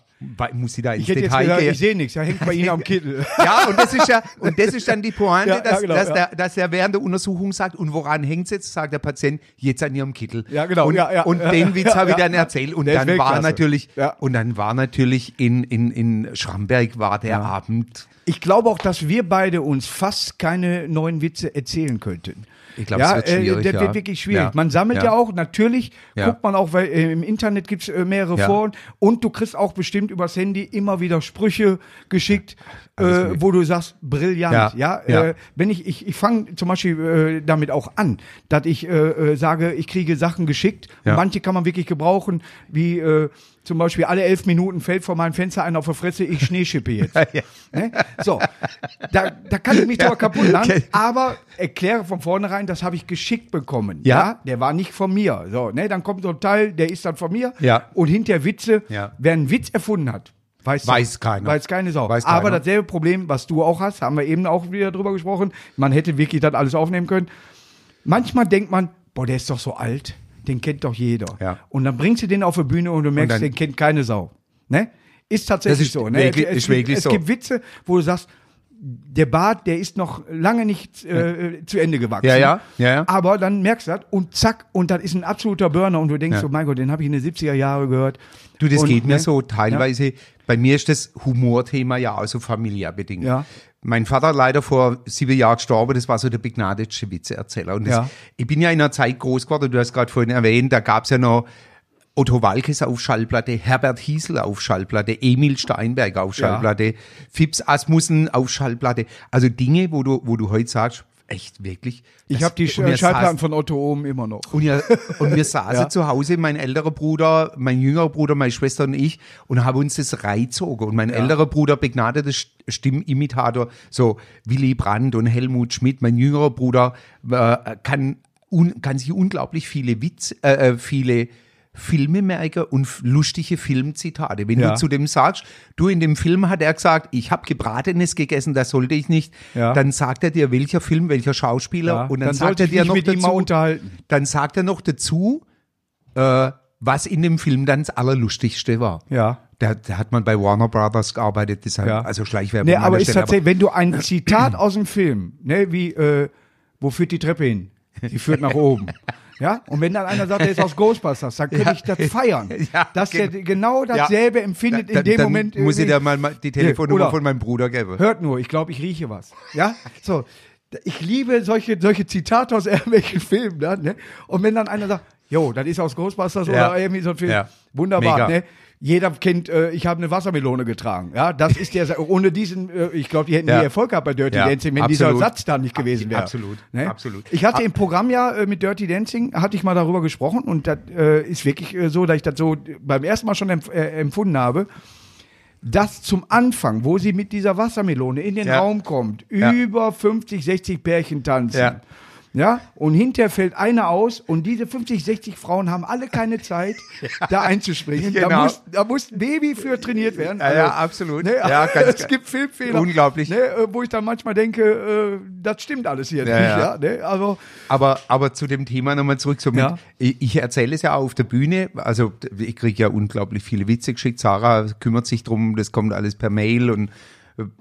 Speaker 2: Muss ich da ins
Speaker 1: Ich
Speaker 2: Detail
Speaker 1: gesagt,
Speaker 2: gehen?
Speaker 1: ich sehe nichts, ja, hängt bei Ihnen am Kittel.
Speaker 2: Ja, und das ist ja, und das ist dann die Pointe,
Speaker 1: Ja, ja,
Speaker 2: dass,
Speaker 1: genau,
Speaker 2: dass,
Speaker 1: ja.
Speaker 2: Der, dass er während der Untersuchung sagt, und woran hängt's jetzt? Sagt der Patient, jetzt an ihrem Kittel.
Speaker 1: Ja, genau,
Speaker 2: Und,
Speaker 1: ja, ja,
Speaker 2: und
Speaker 1: ja,
Speaker 2: den Witz
Speaker 1: ja,
Speaker 2: habe ich
Speaker 1: ja.
Speaker 2: dann erzählt. Und
Speaker 1: Der
Speaker 2: dann war
Speaker 1: Weltklasse.
Speaker 2: natürlich,
Speaker 1: Ja.
Speaker 2: und dann war natürlich in, in, in Schramberg war der Abend.
Speaker 1: Ich glaube auch, dass wir beide uns fast keine neuen Witze erzählen könnten.
Speaker 2: Ich glaube, es wird
Speaker 1: äh,
Speaker 2: schwierig,
Speaker 1: Das
Speaker 2: ja.
Speaker 1: wird wirklich schwierig.
Speaker 2: Ja.
Speaker 1: Man sammelt ja,
Speaker 2: Ja.
Speaker 1: auch, natürlich
Speaker 2: Ja.
Speaker 1: guckt man auch, weil äh, im Internet gibt's äh, mehrere
Speaker 2: Ja.
Speaker 1: Foren und du kriegst auch bestimmt übers Handy immer wieder Sprüche geschickt, äh, wo du sagst, brillant. Ja,
Speaker 2: Ja. Ja.
Speaker 1: Äh, wenn ich, ich, ich fange zum Beispiel äh, damit auch an, dass ich äh, äh, sage, ich kriege Sachen geschickt.
Speaker 2: Ja.
Speaker 1: Manche kann man wirklich gebrauchen, wie äh, zum Beispiel alle elf Minuten fällt vor meinem Fenster einer auf die Fresse, ich Schneeschippe jetzt. Ne? So, da, da kann ich mich drüber kaputt lachen,
Speaker 2: Okay.
Speaker 1: aber erkläre von vornherein, das habe ich geschickt bekommen.
Speaker 2: Ja.
Speaker 1: Der war nicht von mir. So, ne? Dann kommt so ein Teil, der ist dann von mir.
Speaker 2: Ja.
Speaker 1: Und hinter Witze,
Speaker 2: Ja.
Speaker 1: wer einen Witz erfunden hat, weiß,
Speaker 2: Weiß keiner.
Speaker 1: Weiß keine Sau.
Speaker 2: Weiß
Speaker 1: aber
Speaker 2: keiner.
Speaker 1: dasselbe Problem, was du auch hast, haben wir eben auch wieder drüber gesprochen. Man hätte wirklich das alles aufnehmen können. Manchmal denkt man, boah, der ist doch so alt, den kennt doch jeder.
Speaker 2: Ja.
Speaker 1: Und dann bringst du den auf die Bühne und du merkst,
Speaker 2: dann-
Speaker 1: den kennt keine Sau. Ne? Ist tatsächlich
Speaker 2: ist
Speaker 1: so. Ne?
Speaker 2: wirklich-
Speaker 1: es,
Speaker 2: ist
Speaker 1: es,
Speaker 2: wirklich
Speaker 1: gibt, es
Speaker 2: so.
Speaker 1: gibt Witze, wo du sagst, der Bart, der ist noch lange nicht äh, zu Ende gewachsen.
Speaker 2: Ja, ja, ja, ja.
Speaker 1: Aber dann merkst du das und zack, und das ist ein absoluter Burner und du denkst
Speaker 2: Ja.
Speaker 1: so, mein Gott, den habe ich in den 70er Jahren gehört.
Speaker 2: Du, das
Speaker 1: und,
Speaker 2: geht mir
Speaker 1: ne?
Speaker 2: so teilweise. Bei mir ist das Humorthema ja auch so familiär bedingt.
Speaker 1: Ja.
Speaker 2: Mein Vater leider vor sieben Jahren gestorben, das war so der begnadete Witzeerzähler. Und das,
Speaker 1: Ja.
Speaker 2: ich bin ja in einer Zeit groß geworden, du hast gerade vorhin erwähnt, da gab's ja noch Otto Walkes auf Schallplatte, Herbert Hiesel auf Schallplatte, Emil Steinberg auf
Speaker 1: Ja.
Speaker 2: Schallplatte, Fips Asmussen auf Schallplatte. Also Dinge, wo du, wo du heute sagst, echt wirklich.
Speaker 1: Ich habe die Schallplatten von Otto oben immer noch.
Speaker 2: und, ja, und wir saßen
Speaker 1: Ja.
Speaker 2: zu Hause, mein älterer Bruder, mein jüngerer Bruder, meine Schwester und ich, und haben uns das reinzogen. Und mein älterer Bruder, begnadeter St- Stimmimitator, so Willy Brandt und Helmut Schmidt, mein jüngerer Bruder, äh, kann, un, kann sich unglaublich viele Witz, äh, äh, viele Filme merken und lustige Filmzitate. Wenn
Speaker 1: Ja.
Speaker 2: du zu dem sagst, du in dem Film hat er gesagt, ich habe gebratenes gegessen, das sollte ich nicht,
Speaker 1: Ja.
Speaker 2: dann sagt er dir, welcher Film, welcher Schauspieler,
Speaker 1: Ja,
Speaker 2: und dann,
Speaker 1: dann
Speaker 2: sagt er dir noch dazu, dann sagt er noch dazu, äh, was in dem Film dann das Allerlustigste war.
Speaker 1: Ja.
Speaker 2: Da, da hat man bei Warner Brothers gearbeitet, deshalb,
Speaker 1: Ja.
Speaker 2: also Schleichwerbung.
Speaker 1: Nee, aber ist tatsächlich, wenn du ein Zitat aus dem Film, ne, wie, äh, wo führt die Treppe hin? Die führt nach oben. Ja, und wenn dann einer sagt, der ist aus Ghostbusters, dann könnte
Speaker 2: Ja.
Speaker 1: ich das feiern.
Speaker 2: Ja,
Speaker 1: dass der
Speaker 2: genau.
Speaker 1: genau dasselbe empfindet
Speaker 2: dann,
Speaker 1: in dem Moment.
Speaker 2: muss ich dir mal die Telefonnummer von meinem Bruder geben.
Speaker 1: Hört nur, ich glaube, ich rieche was. Ja, so. Ich liebe solche, solche Zitate aus irgendwelchen Filmen. Dann, ne? Und wenn dann einer sagt, Jo, das ist aus Ghostbusters
Speaker 2: Ja.
Speaker 1: oder irgendwie so ein Film.
Speaker 2: Ja.
Speaker 1: Wunderbar,
Speaker 2: Mega.
Speaker 1: ne? Jeder kennt, äh, ich habe eine Wassermelone getragen. Ja, das ist der, ohne diesen, äh, ich glaube, die hätten
Speaker 2: Ja.
Speaker 1: nie Erfolg gehabt bei Dirty
Speaker 2: Ja,
Speaker 1: Dancing, wenn
Speaker 2: absolut.
Speaker 1: dieser Satz da nicht gewesen wäre.
Speaker 2: Absolut,
Speaker 1: Ne?
Speaker 2: absolut.
Speaker 1: Ich hatte im Programm ja äh, mit Dirty Dancing, hatte ich mal darüber gesprochen und das äh, ist wirklich äh, so, dass ich das so beim ersten Mal schon empf äh, empfunden habe, dass zum Anfang, wo sie mit dieser Wassermelone in den
Speaker 2: Ja.
Speaker 1: Raum kommt,
Speaker 2: Ja.
Speaker 1: über 50, 60 Pärchen tanzen.
Speaker 2: Ja.
Speaker 1: Ja, und hinterher fällt einer aus und diese 50, 60 Frauen haben alle keine Zeit, da einzuspringen. Da,
Speaker 2: Genau.
Speaker 1: muss, da muss ein Baby für trainiert werden.
Speaker 2: Ja, ja, absolut.
Speaker 1: Ne,
Speaker 2: Ja, ganz-
Speaker 1: es gibt Filmfehler.
Speaker 2: Unglaublich.
Speaker 1: Ne, äh, wo ich dann manchmal denke, äh, das stimmt alles hier
Speaker 2: Ja,
Speaker 1: nicht.
Speaker 2: ja.
Speaker 1: Ja. Ne? Also,
Speaker 2: Aber, aber zu dem Thema nochmal zurück. So mit,
Speaker 1: Ja.
Speaker 2: ich, erzähle es ja auch auf der Bühne. Also ich kriege ja unglaublich viele Witze geschickt. Sarah kümmert sich drum. Das kommt alles per Mail und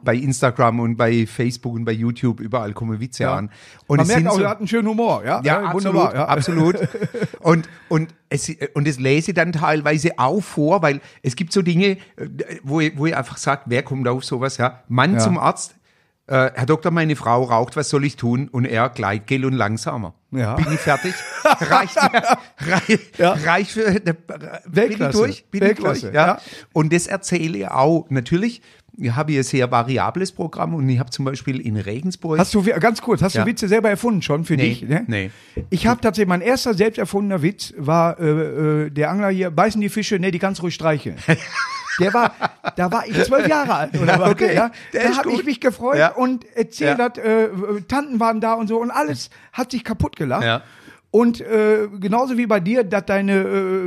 Speaker 2: bei Instagram und bei Facebook und bei YouTube überall kommen Witze
Speaker 1: Ja.
Speaker 2: an. Und
Speaker 1: man
Speaker 2: es
Speaker 1: merkt auch,
Speaker 2: so,
Speaker 1: er hat einen schönen Humor. Ja,
Speaker 2: ja,
Speaker 1: Äh,
Speaker 2: absolut,
Speaker 1: wunderbar. Ja.
Speaker 2: absolut. Und, und, es, und das lese dann teilweise auch vor, weil es gibt so Dinge, äh, wo ich, wo ich einfach sage, wer kommt auf sowas, ja? Mann
Speaker 1: Ja.
Speaker 2: zum Arzt, äh, Herr Doktor, meine Frau raucht, was soll ich tun? Und er, Gleitgel und langsamer.
Speaker 1: Ja.
Speaker 2: Bin ich fertig? Reicht mir, rei,
Speaker 1: Ja.
Speaker 2: reicht für, äh, bin ich
Speaker 1: Weltklasse.
Speaker 2: durch? Bin
Speaker 1: Weltklasse,
Speaker 2: ich durch? Ja.
Speaker 1: ja.
Speaker 2: Und das erzähle ich auch. Natürlich, ich habe hier ein sehr variables Programm und ich habe zum Beispiel in Regensburg.
Speaker 1: Hast du, ganz kurz, hast
Speaker 2: Ja.
Speaker 1: du Witze selber erfunden schon für
Speaker 2: Nee,
Speaker 1: dich? Ne?
Speaker 2: nee.
Speaker 1: Ich habe tatsächlich, mein erster selbst erfundener Witz war, äh, äh, der Angler hier, beißen die Fische, nee, die ganz ruhig streicheln. Der war, da war ich zwölf Jahre alt oder was,
Speaker 2: okay,
Speaker 1: ja. Da habe ich mich gefreut
Speaker 2: Ja.
Speaker 1: und erzählt,
Speaker 2: Ja.
Speaker 1: hat, äh, Tanten waren da und so und alles hat sich kaputt gelacht.
Speaker 2: Ja.
Speaker 1: Und äh, genauso wie bei dir, dass deine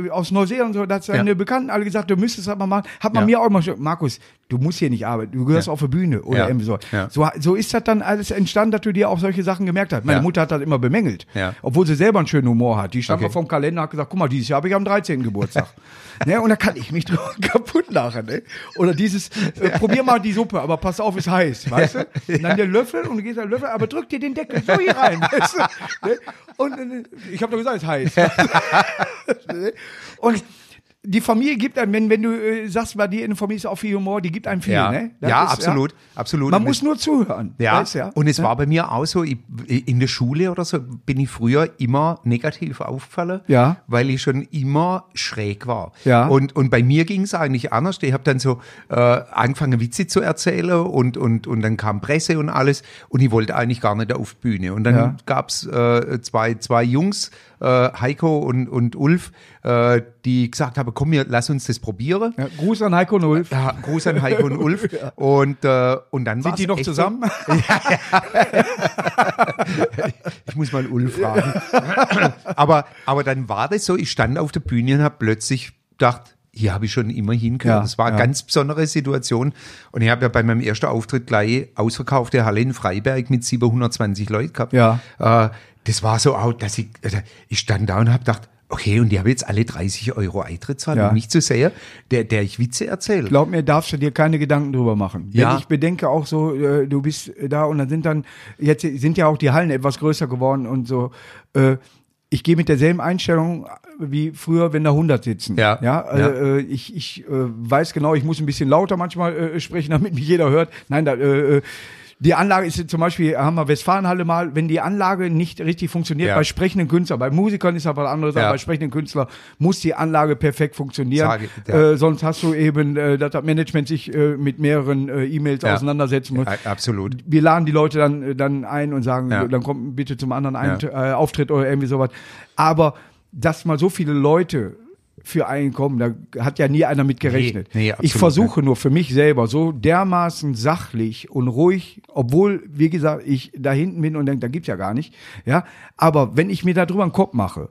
Speaker 1: äh, aus Neuseeland so, dass deine
Speaker 2: Ja.
Speaker 1: Bekannten alle gesagt, du müsstest das mal machen, hat man
Speaker 2: Ja.
Speaker 1: mir auch immer schon, Markus, du musst hier nicht arbeiten, du gehörst
Speaker 2: Ja.
Speaker 1: auf der Bühne oder irgendwie so. So. So ist das dann alles entstanden, dass du dir auch solche Sachen gemerkt hast. Meine. Mutter hat das immer bemängelt, obwohl sie selber einen schönen Humor hat. Die stand
Speaker 2: Okay.
Speaker 1: mal vom Kalender und hat gesagt, guck mal, dieses Jahr habe ich am 13. Geburtstag. ne? Und da kann ich mich drüber kaputt lachen. Ne? Oder dieses, äh, probier mal die Suppe, aber pass auf, ist heiß, weißt du? Und dann der Löffel und du gehst an den Löffel, aber drück dir den Deckel so hier rein. Weißt du? ne? Und äh, ich habe doch gesagt, es ist heiß. und die Familie gibt einem, wenn, wenn du äh, sagst, bei dir in der Familie ist auch viel Humor, die gibt einem viel,
Speaker 2: ja,
Speaker 1: ne? Das
Speaker 2: ja
Speaker 1: ist,
Speaker 2: absolut, absolut.
Speaker 1: Man
Speaker 2: Und
Speaker 1: muss nur zuhören.
Speaker 2: Ja,
Speaker 1: weißt ja?
Speaker 2: und es
Speaker 1: Ja.
Speaker 2: war bei mir auch so, ich, in der Schule oder so bin ich früher immer negativ aufgefallen,
Speaker 1: Ja.
Speaker 2: weil ich schon immer schräg war.
Speaker 1: Ja.
Speaker 2: Und, und bei mir ging es eigentlich anders. Ich habe dann so äh, angefangen, Witze zu erzählen und, und, und dann kam Presse und alles und ich wollte eigentlich gar nicht auf die Bühne. Und dann
Speaker 1: Ja.
Speaker 2: gab's äh, zwei, zwei Jungs, äh, Heiko und, und Ulf, äh, die gesagt haben, komm, wir, lass uns das probieren.
Speaker 1: Ja, Gruß an Heiko Nulf.
Speaker 2: Ja, Gruß an Heiko und Ulf. Und, äh, und dann
Speaker 1: Sind die noch zusammen?
Speaker 2: Ich muss mal Ulf fragen. aber, aber dann war das so, ich stand auf der Bühne und habe plötzlich gedacht, hier habe ich schon immer hingehört.
Speaker 1: Ja,
Speaker 2: das war eine
Speaker 1: ja.
Speaker 2: ganz besondere Situation. Und ich habe ja bei meinem ersten Auftritt gleich ausverkaufte Halle in Freiberg mit 720 Leuten gehabt.
Speaker 1: Ja.
Speaker 2: Äh, das war so auch, dass ich, also ich stand da und habe gedacht, okay, und die haben jetzt alle 30 Euro Eintritt zahlen,
Speaker 1: Ja.
Speaker 2: mich zu sehen, der, der ich Witze erzähle.
Speaker 1: Glaub mir, darfst du dir keine Gedanken drüber machen.
Speaker 2: Ja.
Speaker 1: Wenn ich bedenke auch so, äh, du bist da und dann sind dann, jetzt sind ja auch die Hallen etwas größer geworden und so. Äh, ich gehe mit derselben Einstellung wie früher, wenn da 100 sitzen.
Speaker 2: Ja.
Speaker 1: ja, äh,
Speaker 2: Ja.
Speaker 1: äh, ich, ich äh, weiß genau, ich muss ein bisschen lauter manchmal äh, sprechen, damit mich jeder hört. Nein, da, äh, äh, die Anlage ist zum Beispiel, haben wir Westfalenhalle mal, wenn die Anlage nicht richtig funktioniert,
Speaker 2: Ja.
Speaker 1: bei sprechenden Künstlern, bei Musikern ist das was anderes,
Speaker 2: Ja.
Speaker 1: aber bei sprechenden Künstlern muss die Anlage perfekt funktionieren.
Speaker 2: Sage ja.
Speaker 1: äh, sonst hast du eben, äh, dass das Management sich äh, mit mehreren äh, E-Mails auseinandersetzen muss.
Speaker 2: Absolut.
Speaker 1: Wir laden die Leute dann, äh, dann ein und sagen, dann kommt bitte zum anderen äh, Auftritt oder irgendwie sowas. Aber dass mal so viele Leute für einen kommen, da hat ja nie einer mit gerechnet.
Speaker 2: Nee, nee,
Speaker 1: ich versuche nur für mich selber so dermaßen sachlich und ruhig, obwohl, wie gesagt, ich da hinten bin und denke, da gibt's ja gar nicht. Ja, aber wenn ich mir darüber einen Kopf mache,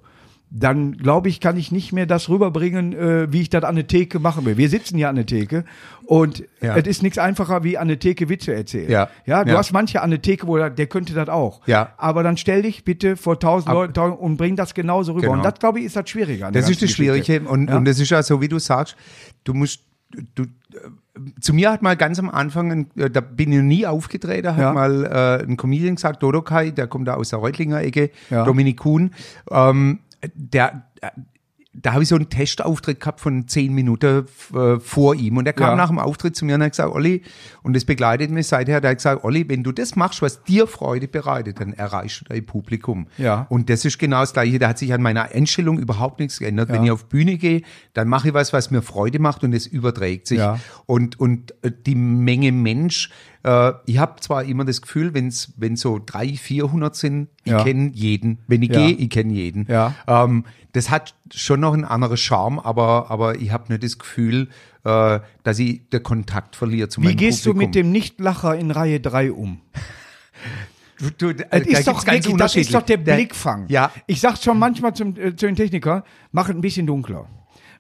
Speaker 1: dann glaube ich, kann ich nicht mehr das rüberbringen, äh, wie ich das an der Theke machen will. Wir sitzen hier an der Theke und
Speaker 2: Ja.
Speaker 1: es ist nichts einfacher, wie an der Theke Witze erzählen.
Speaker 2: Ja.
Speaker 1: ja du
Speaker 2: Ja.
Speaker 1: hast manche an der Theke, wo der, der könnte das auch.
Speaker 2: Ja.
Speaker 1: Aber dann stell dich bitte vor tausend Leuten und bring das genauso rüber.
Speaker 2: Genau.
Speaker 1: Und das, glaube ich, ist das Schwierige
Speaker 2: Das ist das Schwierige. Und,
Speaker 1: Ja.
Speaker 2: und das ist ja so, wie du sagst, du musst, du, äh, zu mir hat mal ganz am Anfang, äh, da bin ich nie aufgetreten, hat
Speaker 1: Ja.
Speaker 2: mal äh, ein Comedian gesagt, Dodo Kai, der kommt da aus der Reutlinger Ecke,
Speaker 1: Ja.
Speaker 2: Dominik Kuhn, ähm, der, da habe ich so einen Testauftritt gehabt von zehn Minuten äh, vor ihm und er kam
Speaker 1: Ja.
Speaker 2: nach dem Auftritt zu mir und hat gesagt, Olli, und das begleitet mich seither, der hat gesagt, Olli, wenn du das machst, was dir Freude bereitet, dann erreichst du dein Publikum.
Speaker 1: Ja.
Speaker 2: Und das ist genau das Gleiche, da hat sich an meiner Einstellung überhaupt nichts geändert. Wenn
Speaker 1: Ja.
Speaker 2: ich auf Bühne gehe, dann mache ich was, was mir Freude macht und es überträgt sich.
Speaker 1: Ja.
Speaker 2: Und, und äh, die Menge Mensch, äh, ich habe zwar immer das Gefühl, wenn's wenn so drei, 400 sind, ich
Speaker 1: Ja.
Speaker 2: kenne jeden. Wenn ich
Speaker 1: Ja.
Speaker 2: gehe, ich kenne jeden.
Speaker 1: Ja.
Speaker 2: Ähm, das hat schon noch einen anderen Charme, aber, aber ich habe nicht das Gefühl, äh, dass ich den Kontakt verliere zu
Speaker 1: Wie
Speaker 2: meinem
Speaker 1: gehst du
Speaker 2: Publikum.
Speaker 1: mit dem Nichtlacher in Reihe 3 um?
Speaker 2: Du, du,
Speaker 1: Das
Speaker 2: da
Speaker 1: ist, doch wirklich, das ist doch der Blickfang.
Speaker 2: Ja.
Speaker 1: Ich sag schon manchmal zum, äh, zu den Technikern, mach es ein bisschen dunkler.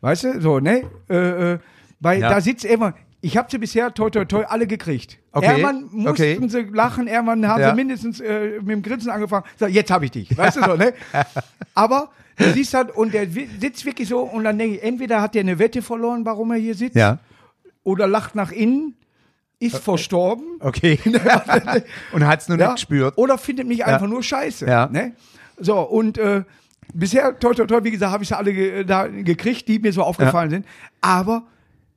Speaker 1: Weißt du, so, ne? Äh, äh, weil
Speaker 2: Ja.
Speaker 1: da sitzt immer, ich habe sie bisher toi toi toi alle gekriegt.
Speaker 2: Okay,
Speaker 1: Irgendwann mussten
Speaker 2: okay.
Speaker 1: sie lachen, irgendwann haben
Speaker 2: Ja.
Speaker 1: sie mindestens äh, mit dem Grinsen angefangen. Sag, jetzt habe ich dich. Weißt du so, ne? Aber du siehst halt, und der sitzt wirklich so und dann denke ich, entweder hat der eine Wette verloren, warum er hier sitzt,
Speaker 2: Ja,
Speaker 1: oder lacht nach innen, ist verstorben.
Speaker 2: okay. und hat's nur
Speaker 1: Ja?
Speaker 2: nicht gespürt.
Speaker 1: Oder findet mich einfach nur scheiße.
Speaker 2: Ja.
Speaker 1: Ne? So, und äh, bisher, toi, toi, toi, wie gesagt, habe ich sie alle ge da gekriegt, die mir so aufgefallen sind. Aber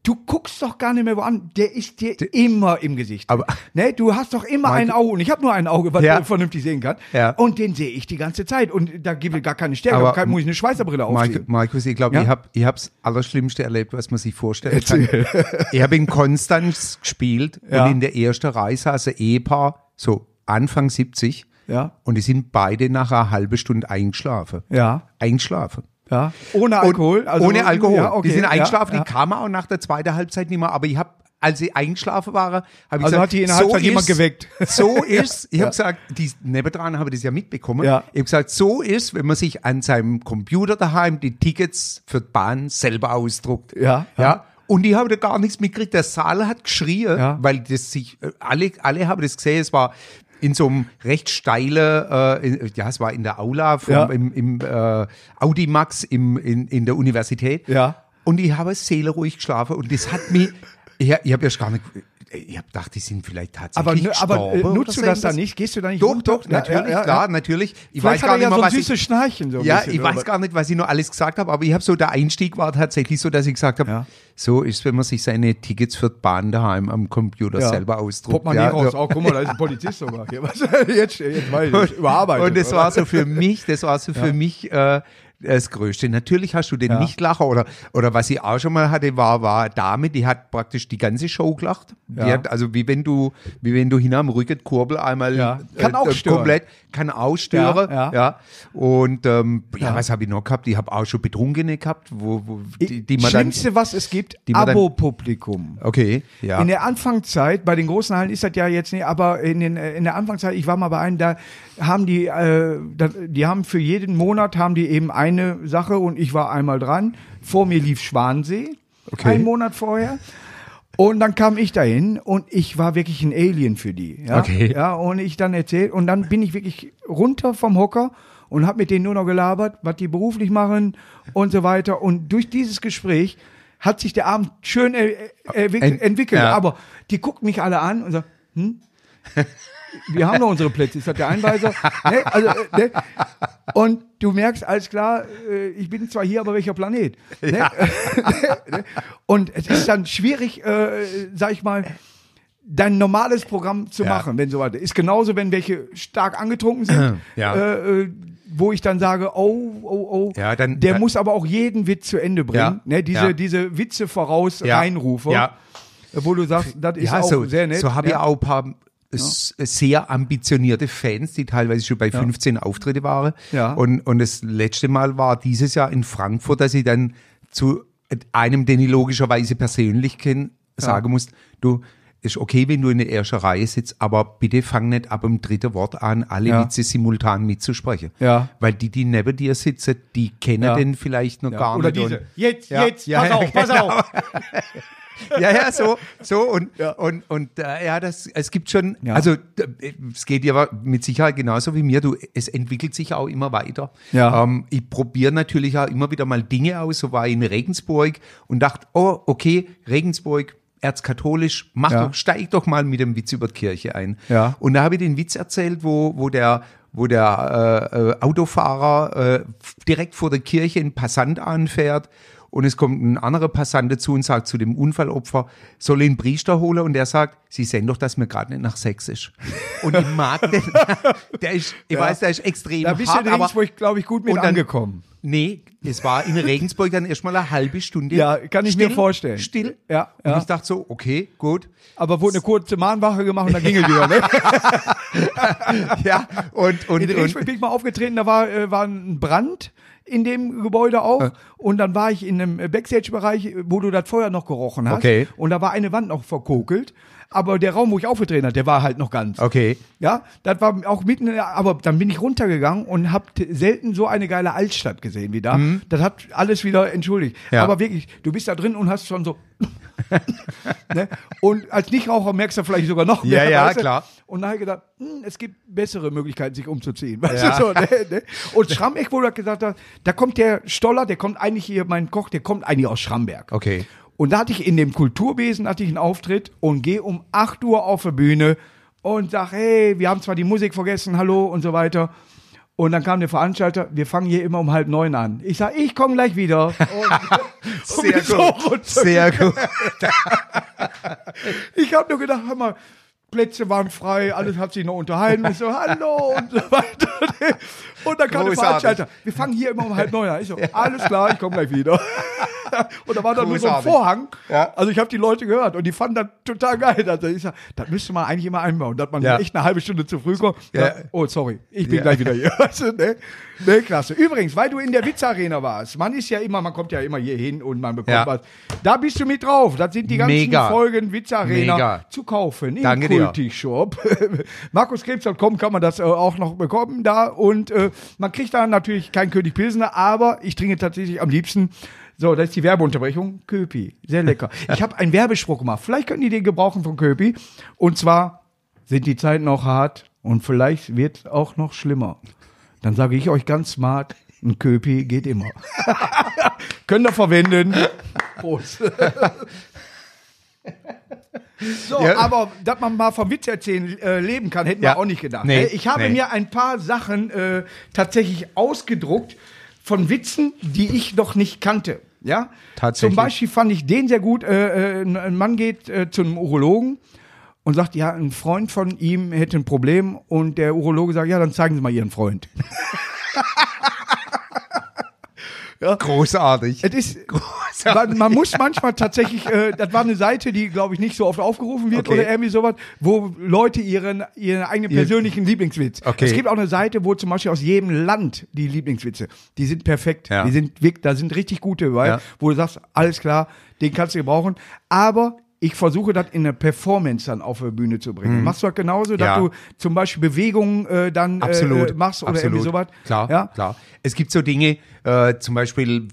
Speaker 1: du guckst doch gar nicht mehr wo an. Der ist dir immer im Gesicht.
Speaker 2: Aber-
Speaker 1: ne? Du hast doch immer ein Auge. Und ich habe nur ein Auge, was
Speaker 2: Ja.
Speaker 1: du vernünftig sehen kann.
Speaker 2: Ja.
Speaker 1: Und den sehe ich die ganze Zeit. Und da gibt es gar keine Stärke.
Speaker 2: Aber-
Speaker 1: kann, muss ich eine Schweißerbrille aufziehen.
Speaker 2: Markus, ich glaube,
Speaker 1: Ja?
Speaker 2: ich habe ich hab's Allerschlimmste erlebt, was man sich vorstellen kann. ich habe in Konstanz gespielt
Speaker 1: Ja.
Speaker 2: und in der ersten Reihe saß ein Ehepaar, so Anfang 70,
Speaker 1: Ja.
Speaker 2: und die sind beide nach einer halben Stunde eingeschlafen.
Speaker 1: Ja.
Speaker 2: Eingeschlafen.
Speaker 1: Ja. Ohne Alkohol. also-
Speaker 2: ohne Alkohol.
Speaker 1: Ja, okay.
Speaker 2: Die sind eingeschlafen,
Speaker 1: ja,
Speaker 2: die kamen auch nach der zweiten Halbzeit nicht mehr, aber ich habe als sie eingeschlafen waren, habe ich
Speaker 1: Also
Speaker 2: gesagt,
Speaker 1: hat die in der Halbzeit jemand
Speaker 2: ist-
Speaker 1: geweckt.
Speaker 2: So ist, ich habe gesagt, die nebendran habe das ja mitbekommen.
Speaker 1: Ja.
Speaker 2: Ich habe gesagt, so ist, wenn man sich an seinem Computer daheim die Tickets für die Bahn selber ausdruckt.
Speaker 1: Ja, ja.
Speaker 2: ja. Und die haben da gar nichts mitgekriegt. Der Saal hat geschrien,
Speaker 1: Ja.
Speaker 2: weil das sich, äh, alle, alle haben das gesehen, es war in so einem recht steile, äh, in, ja, es war in der Aula vom,
Speaker 1: Ja.
Speaker 2: im, im äh, Audimax im, in, in der Universität.
Speaker 1: Ja.
Speaker 2: Und ich habe seelenruhig geschlafen und das hat mich, ich, ich habe erst gar nicht, ich habe gedacht, die sind vielleicht
Speaker 1: Aber,
Speaker 2: tatsächlich
Speaker 1: nö- aber äh, nutzt du das da
Speaker 2: irgendwas.
Speaker 1: nicht? Gehst du da nicht
Speaker 2: Doch,
Speaker 1: runter?
Speaker 2: doch, natürlich,
Speaker 1: Ja, ja,
Speaker 2: klar,
Speaker 1: ja.
Speaker 2: natürlich. Ich
Speaker 1: Vielleicht
Speaker 2: weiß gar nicht
Speaker 1: ja
Speaker 2: mehr,
Speaker 1: so
Speaker 2: was ich,
Speaker 1: süßes Schnarchen. So
Speaker 2: ja,
Speaker 1: bisschen,
Speaker 2: ich weiß
Speaker 1: aber-
Speaker 2: gar nicht, was ich noch alles gesagt habe, aber ich habe so, der Einstieg war tatsächlich so, dass ich gesagt habe, so ist, wenn man sich seine Tickets für die Bahn daheim am Computer selber ausdruckt.
Speaker 1: Portemonnaie
Speaker 2: ja,
Speaker 1: raus. Oh, guck mal, da ist ein Polizist sogar. Was? Jetzt, jetzt weiß ich, überarbeitet.
Speaker 2: Und das war so für mich, das war so für mich äh, das Größte. Natürlich hast du den
Speaker 1: Ja.
Speaker 2: Nichtlacher oder, oder was ich auch schon mal hatte, war, war eine Dame, die hat praktisch die ganze Show gelacht.
Speaker 1: Ja.
Speaker 2: hat, also wie wenn du, wie wenn du hinterm Rücken Kurbel einmal
Speaker 1: Ja. Kann auch stören.
Speaker 2: komplett, kann auch stören.
Speaker 1: Ja,
Speaker 2: Ja. Und ähm, ja. Was habe ich noch gehabt? Ich habe auch schon Betrunkene gehabt, wo, wo die, die man dann.
Speaker 1: Schlimmste, was es gibt,
Speaker 2: dann-
Speaker 1: Abo-Publikum.
Speaker 2: Okay, ja.
Speaker 1: In der Anfangszeit, bei den großen Hallen ist das ja jetzt nicht, aber in, den, äh, in der Anfangszeit, ich war mal bei einem, da haben die, äh, die haben für jeden Monat haben die eben eine Sache und ich war einmal dran. Vor mir lief Schwansee,
Speaker 2: Okay.
Speaker 1: einen Monat vorher. Und dann kam ich dahin und ich war wirklich ein Alien für die. Ja?
Speaker 2: Okay.
Speaker 1: Ja, und ich dann erzählt und dann bin ich wirklich runter vom Hocker und habe mit denen nur noch gelabert, was die beruflich machen und so weiter. Und durch dieses Gespräch hat sich der Abend schön äh, äh, entwick-
Speaker 2: Ent-
Speaker 1: entwickelt.
Speaker 2: ja.
Speaker 1: Aber die gucken mich alle an und sagen, hm? Wir haben noch unsere Plätze, ist das der Einweiser? ne? also, ne? Und du merkst, alles klar, äh, ich bin zwar hier, aber welcher Planet? Ne? Ne? Und es ist dann schwierig, äh, sag ich mal, dein normales Programm zu
Speaker 2: Ja.
Speaker 1: machen, wenn so weiter. Ist genauso, wenn welche stark angetrunken sind,
Speaker 2: Ja.
Speaker 1: äh, äh, wo ich dann sage, oh, oh, oh,
Speaker 2: Ja, dann-
Speaker 1: der
Speaker 2: ja.
Speaker 1: muss aber auch jeden Witz zu Ende bringen.
Speaker 2: Ja.
Speaker 1: Ne? Diese,
Speaker 2: Ja.
Speaker 1: diese Witze voraus
Speaker 2: Ja.
Speaker 1: reinrufe,
Speaker 2: Ja.
Speaker 1: wo du sagst, das ist
Speaker 2: ja,
Speaker 1: auch
Speaker 2: so,
Speaker 1: sehr nett.
Speaker 2: so habe ich
Speaker 1: ja.
Speaker 2: auch ein paar s- sehr ambitionierte Fans, die teilweise schon bei 15 Auftritte waren.
Speaker 1: Ja.
Speaker 2: Und, und das letzte Mal war dieses Jahr in Frankfurt, dass ich dann zu einem, den ich logischerweise persönlich kenne, sagen muss, du, ist okay, wenn du in der ersten Reihe sitzt, aber bitte fang nicht ab dem dritten Wort an, alle
Speaker 1: Ja.
Speaker 2: Witze simultan mitzusprechen.
Speaker 1: Ja.
Speaker 2: Weil die, die neben dir sitzen, die kennen
Speaker 1: Ja.
Speaker 2: den vielleicht noch
Speaker 1: Ja.
Speaker 2: gar
Speaker 1: Oder
Speaker 2: nicht.
Speaker 1: diese,
Speaker 2: und-
Speaker 1: jetzt,
Speaker 2: Ja.
Speaker 1: jetzt,
Speaker 2: Ja,
Speaker 1: pass
Speaker 2: ja,
Speaker 1: auf, pass
Speaker 2: genau.
Speaker 1: auf.
Speaker 2: ja, ja, so, so und
Speaker 1: Ja.
Speaker 2: und und äh, ja, das es gibt schon,
Speaker 1: Ja.
Speaker 2: also es geht dir mit Sicherheit genauso wie mir. Du, es entwickelt sich auch immer weiter.
Speaker 1: Ja.
Speaker 2: Ähm, ich probiere natürlich auch immer wieder mal Dinge aus. So war ich in Regensburg und dachte, oh okay, Regensburg. Erzkatholisch, mach
Speaker 1: Ja.
Speaker 2: doch, steig doch mal mit dem Witz über die Kirche ein.
Speaker 1: Ja.
Speaker 2: Und da habe ich den Witz erzählt, wo, wo der wo der äh, äh, Autofahrer äh, direkt vor der Kirche einen Passant anfährt und es kommt ein anderer Passant dazu und sagt zu dem Unfallopfer, soll ihn Priester holen und der sagt, Sie sehen doch, dass mir gerade nicht nach Sex ist. Und ich mag den, der ist, ich
Speaker 1: Ja.
Speaker 2: weiß, der ist extrem
Speaker 1: Da bist du
Speaker 2: hart,
Speaker 1: in
Speaker 2: aber
Speaker 1: Regensburg, glaube ich, gut mit
Speaker 2: und dann-
Speaker 1: angekommen.
Speaker 2: nee, es war in Regensburg dann erstmal eine halbe Stunde.
Speaker 1: Ja, kann ich mir vorstellen.
Speaker 2: Still.
Speaker 1: Ja,
Speaker 2: Und
Speaker 1: ja.
Speaker 2: ich dachte so, okay, gut.
Speaker 1: Aber wurde eine kurze Mahnwache gemacht und dann ging es wieder. Ne?
Speaker 2: Ja, und, und,
Speaker 1: In
Speaker 2: und
Speaker 1: Regensburg bin ich mal aufgetreten, da war, äh, war ein Brand in dem Gebäude auch. Und dann war ich in einem Backstage-Bereich, wo du das Feuer noch gerochen hast.
Speaker 2: Okay.
Speaker 1: Und da war eine Wand noch verkokelt. Aber der Raum, wo ich aufgetreten habe, der war halt noch ganz.
Speaker 2: okay.
Speaker 1: Ja, das war auch mitten, aber dann bin ich runtergegangen und hab selten so eine geile Altstadt gesehen wie da. Das hat alles wieder entschuldigt.
Speaker 2: Mhm. Ja.
Speaker 1: Aber wirklich, du bist da drin und hast schon so. ne? Und als Nichtraucher merkst du vielleicht sogar noch
Speaker 2: Ja,
Speaker 1: mehr.
Speaker 2: ja,
Speaker 1: weißt du?
Speaker 2: klar.
Speaker 1: Und dann habe ich gedacht, hm, es gibt bessere Möglichkeiten, sich umzuziehen. Weißt
Speaker 2: Ja.
Speaker 1: du, so, ne, ne? Und Schrambeck, wo du gesagt hast, da kommt der Stoller, der kommt eigentlich hier, mein Koch, der kommt eigentlich aus Schramberg.
Speaker 2: Okay.
Speaker 1: Und da hatte ich in dem Kulturbesen hatte ich einen Auftritt und gehe um 8 Uhr auf die Bühne und sag, hey, wir haben zwar die Musik vergessen, hallo und so weiter. Und dann kam der Veranstalter, wir fangen hier immer um halb neun an. Ich sag, ich komme gleich wieder. Und,
Speaker 2: Sehr
Speaker 1: so
Speaker 2: gut. Sehr gut.
Speaker 1: Ich habe nur gedacht, hör mal, Plätze waren frei, alles hat sich noch unterhalten. Ich so, hallo und so weiter. Und dann kam der. Veranstalter, wir fangen hier immer um halb neun an. Ich so, alles klar, ich komme gleich wieder. Und da war dann nur so ein. Vorhang.
Speaker 2: Ja.
Speaker 1: Also ich habe die Leute gehört und die fanden das total geil. Also ich sag, das müsste man eigentlich immer einbauen, dass man
Speaker 2: Ja.
Speaker 1: echt eine halbe Stunde zu früh kommt.
Speaker 2: Ja.
Speaker 1: Oh, sorry, ich bin gleich wieder hier. Du, ne? ne, klasse. Übrigens, weil du in der Witzarena warst, man ist ja immer, man kommt ja immer hier hin und man bekommt was. Da bist du mit drauf. Das sind die ganzen
Speaker 2: Mega.
Speaker 1: Folgen Witzarena
Speaker 2: Mega.
Speaker 1: zu kaufen im. Kulti-Shop. MarkusKrebs.com kann man das äh, auch noch bekommen da und äh, man kriegt da natürlich kein König Pilsner, aber ich trinke tatsächlich am liebsten so, das ist die Werbeunterbrechung. Köpi, sehr lecker. Ich habe einen Werbespruch gemacht. Vielleicht könnten die den gebrauchen von Köpi. Und zwar sind die Zeiten auch hart und vielleicht wird auch noch schlimmer. Dann sage ich euch ganz smart, ein Köpi geht immer. Könnt ihr verwenden. Prost. So,
Speaker 2: Ja.
Speaker 1: aber dass man mal vom Witz erzählen äh, leben kann, hätten
Speaker 2: Ja.
Speaker 1: wir auch nicht gedacht.
Speaker 2: Nee,
Speaker 1: ne? Ich habe
Speaker 2: nee.
Speaker 1: mir ein paar Sachen äh, tatsächlich ausgedruckt von Witzen, die ich noch nicht kannte. Ja,
Speaker 2: Tatsächlich.
Speaker 1: Zum Beispiel fand ich den sehr gut. Äh, äh, ein- ein Mann geht äh, zu einem Urologen und sagt, ja, ein Freund von ihm hätte ein Problem und der Urologe sagt, ja, dann zeigen Sie mal Ihren Freund.
Speaker 2: Großartig.
Speaker 1: Es ist, man, man muss manchmal tatsächlich, äh, das war eine Seite, die, glaube ich, nicht so oft aufgerufen wird
Speaker 2: Okay.
Speaker 1: oder irgendwie sowas, wo Leute ihren, ihren eigenen persönlichen Lieblingswitz.
Speaker 2: Okay.
Speaker 1: Es gibt auch eine Seite, wo zum Beispiel aus jedem Land die Lieblingswitze, die sind perfekt.
Speaker 2: Ja.
Speaker 1: Die sind da sind richtig gute dabei,
Speaker 2: Ja.
Speaker 1: wo du sagst, alles klar, den kannst du gebrauchen. Aber ich versuche das in eine Performance dann auf die Bühne zu bringen. Machst du das genauso, dass
Speaker 2: Mhm. Ja.
Speaker 1: du zum Beispiel Bewegungen äh, dann
Speaker 2: Absolut.
Speaker 1: Äh, machst oder
Speaker 2: Absolut.
Speaker 1: irgendwie sowas?
Speaker 2: Klar,
Speaker 1: Ja?
Speaker 2: klar. Es gibt so Dinge, äh, zum Beispiel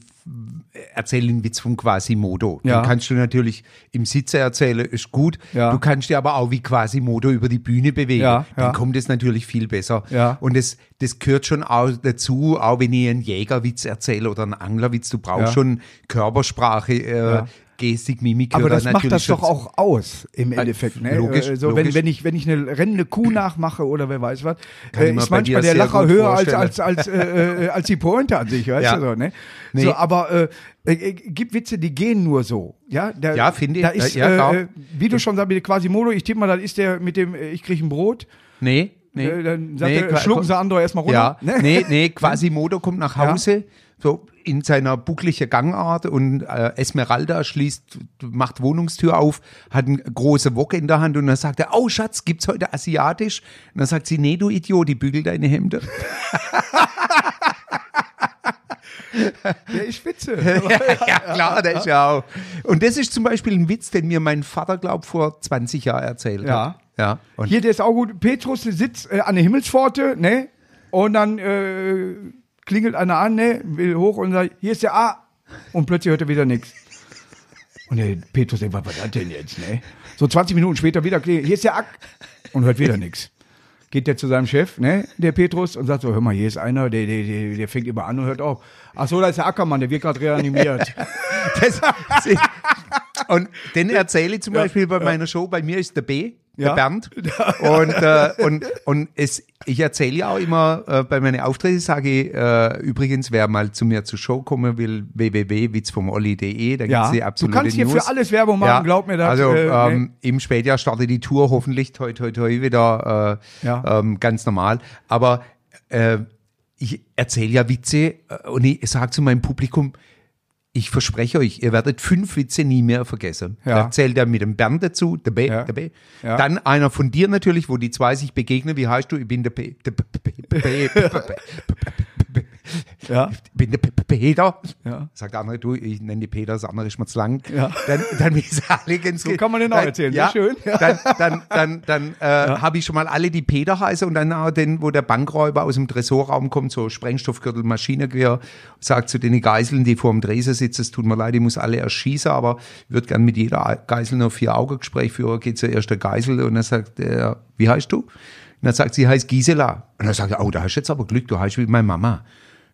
Speaker 2: erzähl einen Witz von Quasimodo.
Speaker 1: Ja.
Speaker 2: Den kannst du natürlich im Sitze erzählen, ist gut.
Speaker 1: Ja.
Speaker 2: Du kannst dir aber auch wie Quasimodo über die Bühne bewegen.
Speaker 1: Ja,
Speaker 2: Dann kommt es natürlich viel besser.
Speaker 1: Ja.
Speaker 2: Und das, das gehört schon auch dazu, auch wenn ich einen Jägerwitz erzähle oder einen Anglerwitz, du brauchst schon Körpersprache, äh. Gestik, Mimik.
Speaker 1: Aber das
Speaker 2: da
Speaker 1: macht das doch auch aus im Endeffekt. Ne?
Speaker 2: logisch,
Speaker 1: Äh, so,
Speaker 2: logisch.
Speaker 1: Wenn, wenn, ich, wenn ich eine rennende Kuh nachmache oder wer weiß was,
Speaker 2: Kann
Speaker 1: äh, ist manchmal der Lacher höher als,
Speaker 2: vorstellen.
Speaker 1: als, als, äh, äh, als die Pointe an sich. Weißt
Speaker 2: Ja.
Speaker 1: du, so, ne?
Speaker 2: Nee.
Speaker 1: so, aber äh, äh, gibt Witze, die gehen nur so. Ja, da,
Speaker 2: Ja, finde ich.
Speaker 1: Da ist,
Speaker 2: Ja,
Speaker 1: äh, äh, wie du schon sagst, mit Quasimodo, ich tippe mal, das ist der mit dem, äh, ich kriege ein Brot.
Speaker 2: Nee, nee.
Speaker 1: Äh, dann sagt
Speaker 2: nee,
Speaker 1: er, schlucken sie andere erstmal runter.
Speaker 2: Ja,
Speaker 1: Ne?
Speaker 2: nee, nee, Quasimodo kommt nach Hause, so in seiner bucklige Gangart und äh, Esmeralda schließt, macht Wohnungstür auf, hat eine große Wok in der Hand und dann sagt er, oh Schatz, gibt's heute asiatisch? Und dann sagt sie, nee, du Idiot, die bügel deine Hemde.
Speaker 1: Der ist spitze.
Speaker 2: ja, klar, das ist ja auch. Und das ist zum Beispiel ein Witz, den mir mein Vater, glaub, vor 20 Jahren erzählt
Speaker 1: Ja.
Speaker 2: hat. Ja. Und
Speaker 1: Hier, der ist auch gut. Petrus sitzt äh, an der Himmelspforte, ne? Und dann äh, klingelt einer an, ne? Will hoch und sagt, hier ist der A. Und plötzlich hört er wieder nichts. Und der Petrus denkt, was war das denn jetzt, ne? So 20 Minuten später wieder klingelt, hier ist der A. Und hört wieder nichts. Geht der zu seinem Chef, ne, der Petrus, und sagt so, hör mal, hier ist einer, der, der, der, der fängt immer an und hört auf. Ach so, da ist der Ackermann, der wird gerade reanimiert.
Speaker 2: Das, und den erzähle ich zum Beispiel bei meiner Show. Bei mir ist der B,
Speaker 1: Ja.
Speaker 2: der Bernd. Und, äh, und, und es, ich erzähle ja auch immer äh, bei meinen Auftritten, sage ich, äh, übrigens, wer mal zu mir zur Show kommen will, www.witzvomolli.de, da
Speaker 1: Ja.
Speaker 2: gibt's die
Speaker 1: Du
Speaker 2: absolute
Speaker 1: kannst hier
Speaker 2: News.
Speaker 1: für alles Werbung machen, glaub mir das,
Speaker 2: Also
Speaker 1: äh,
Speaker 2: ähm, im Spätjahr startet die Tour hoffentlich toi toi toi wieder äh,
Speaker 1: Ja.
Speaker 2: ähm, ganz normal. Aber äh, ich erzähle ja Witze und ich sage zu meinem Publikum, ich verspreche euch, ihr werdet fünf Witze nie mehr vergessen.
Speaker 1: Ja.
Speaker 2: Da erzählt er mit dem Bernd dazu, der B,
Speaker 1: Ja.
Speaker 2: der B.
Speaker 1: Ja.
Speaker 2: Dann einer von dir natürlich, wo die zwei sich begegnen. Wie heißt du? Ich bin der P. Der P- P- P- P- P- P-
Speaker 1: Ja.
Speaker 2: ich bin der P- P- Peter.
Speaker 1: Ja.
Speaker 2: Sagt der andere, du, ich nenne die Peter, das andere ist mir zu lang.
Speaker 1: Ja.
Speaker 2: Dann, dann ist alle ganz
Speaker 1: So kann man den auch
Speaker 2: dann-
Speaker 1: erzählen,
Speaker 2: Ja,
Speaker 1: sehr schön. Ja.
Speaker 2: Dann, dann, dann, dann äh, habe ich schon mal alle, die Peter heißen und dann auch den, wo der Bankräuber aus dem Tresorraum kommt, so Sprengstoffgürtel, Maschinengewehr, sagt zu den Geiseln, die vor dem Dresen sitzen, es tut mir leid, ich muss alle erschießen, aber ich würde gern mit jeder Geisel noch vier Augen-Gespräch führen, geht zur ersten Geisel und dann sagt er, wie heißt du? Und dann sagt sie, sie heißt Gisela. Und dann sagt er, oh, da hast du jetzt aber Glück, du heißt wie meine Mama.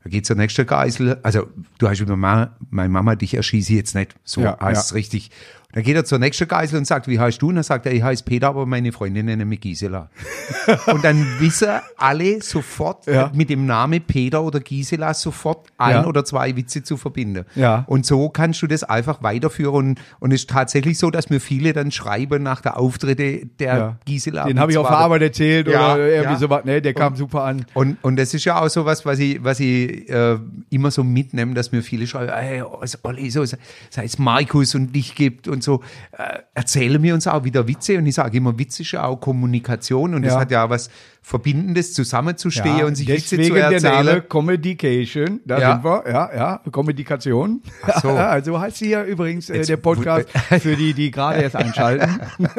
Speaker 2: Da geht zur nächsten Geisel, also du hast wie meine Mama, meine Mama, dich erschieße ich jetzt nicht. So
Speaker 1: Ja,
Speaker 2: heißt es richtig. Und dann geht er zur nächsten Geisel und sagt, wie heißt du? Und dann sagt er, ich heiße Peter, aber meine Freundin nennt mich Gisela. und dann wissen alle sofort
Speaker 1: Ja.
Speaker 2: mit dem Namen Peter oder Gisela sofort ein
Speaker 1: Ja.
Speaker 2: oder zwei Witze zu verbinden.
Speaker 1: Ja.
Speaker 2: Und so kannst du das einfach weiterführen. Und, und es ist tatsächlich so, dass mir viele dann schreiben nach der Auftritte der
Speaker 1: Ja.
Speaker 2: Gisela.
Speaker 1: Den habe ich auf der Arbeit erzählt oder irgendwie
Speaker 2: ja.
Speaker 1: sowas. Ne, der kam super an.
Speaker 2: Und, und das ist ja auch so was, was ich, was ich äh, immer so mitnehme, dass mir viele schreiben, hey, Olli, so, seit es Markus und dich gibt und so, äh, erzählen wir uns auch wieder Witze. Und ich sage immer, Witz ist ja auch Kommunikation und das
Speaker 1: Ja.
Speaker 2: hat ja was Verbindendes, zusammenzustehen
Speaker 1: Ja,
Speaker 2: und sich Witze zu
Speaker 1: der
Speaker 2: erzählen.
Speaker 1: Name Communication, da
Speaker 2: Ja.
Speaker 1: sind wir, ja, ja, Kommunikation.
Speaker 2: Ach so.
Speaker 1: also heißt hier übrigens äh, der Podcast für die, die gerade erst einschalten.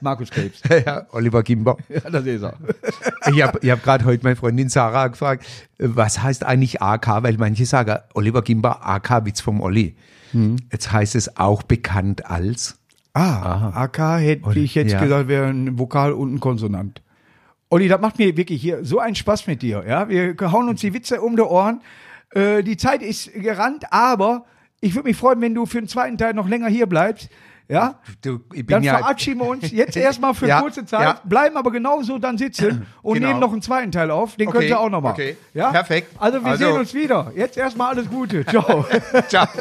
Speaker 1: Markus Krebs.
Speaker 2: ja, Oliver Gimber.
Speaker 1: Ja, das ist er.
Speaker 2: Ich habe ich hab gerade heute meine Freundin Sarah gefragt, äh, was heißt eigentlich AK? Weil manche sagen, Oliver Gimber, AK, Witz vom Olli.
Speaker 1: Hm.
Speaker 2: Jetzt heißt es auch bekannt als.
Speaker 1: Ah, AK hätte ich jetzt
Speaker 2: ja.
Speaker 1: gesagt, wäre ein Vokal und ein Konsonant. Olli, das macht mir wirklich hier so einen Spaß mit dir. Ja, wir hauen uns die Witze um die Ohren. Äh, die Zeit ist gerannt, aber ich würde mich freuen, wenn du für den zweiten Teil noch länger hier bleibst. Ja,
Speaker 2: Du, ich bin
Speaker 1: dann
Speaker 2: ja,
Speaker 1: verabschieden wir uns jetzt erstmal für
Speaker 2: Ja,
Speaker 1: kurze Zeit,
Speaker 2: ja.
Speaker 1: bleiben aber genauso dann sitzen und
Speaker 2: Genau.
Speaker 1: nehmen noch einen zweiten Teil auf. Den
Speaker 2: Okay,
Speaker 1: könnt ihr auch noch machen.
Speaker 2: okay.
Speaker 1: Ja?
Speaker 2: Perfekt.
Speaker 1: Also wir
Speaker 2: Also-
Speaker 1: sehen uns wieder. Jetzt erstmal alles Gute. Ciao.
Speaker 2: Ciao.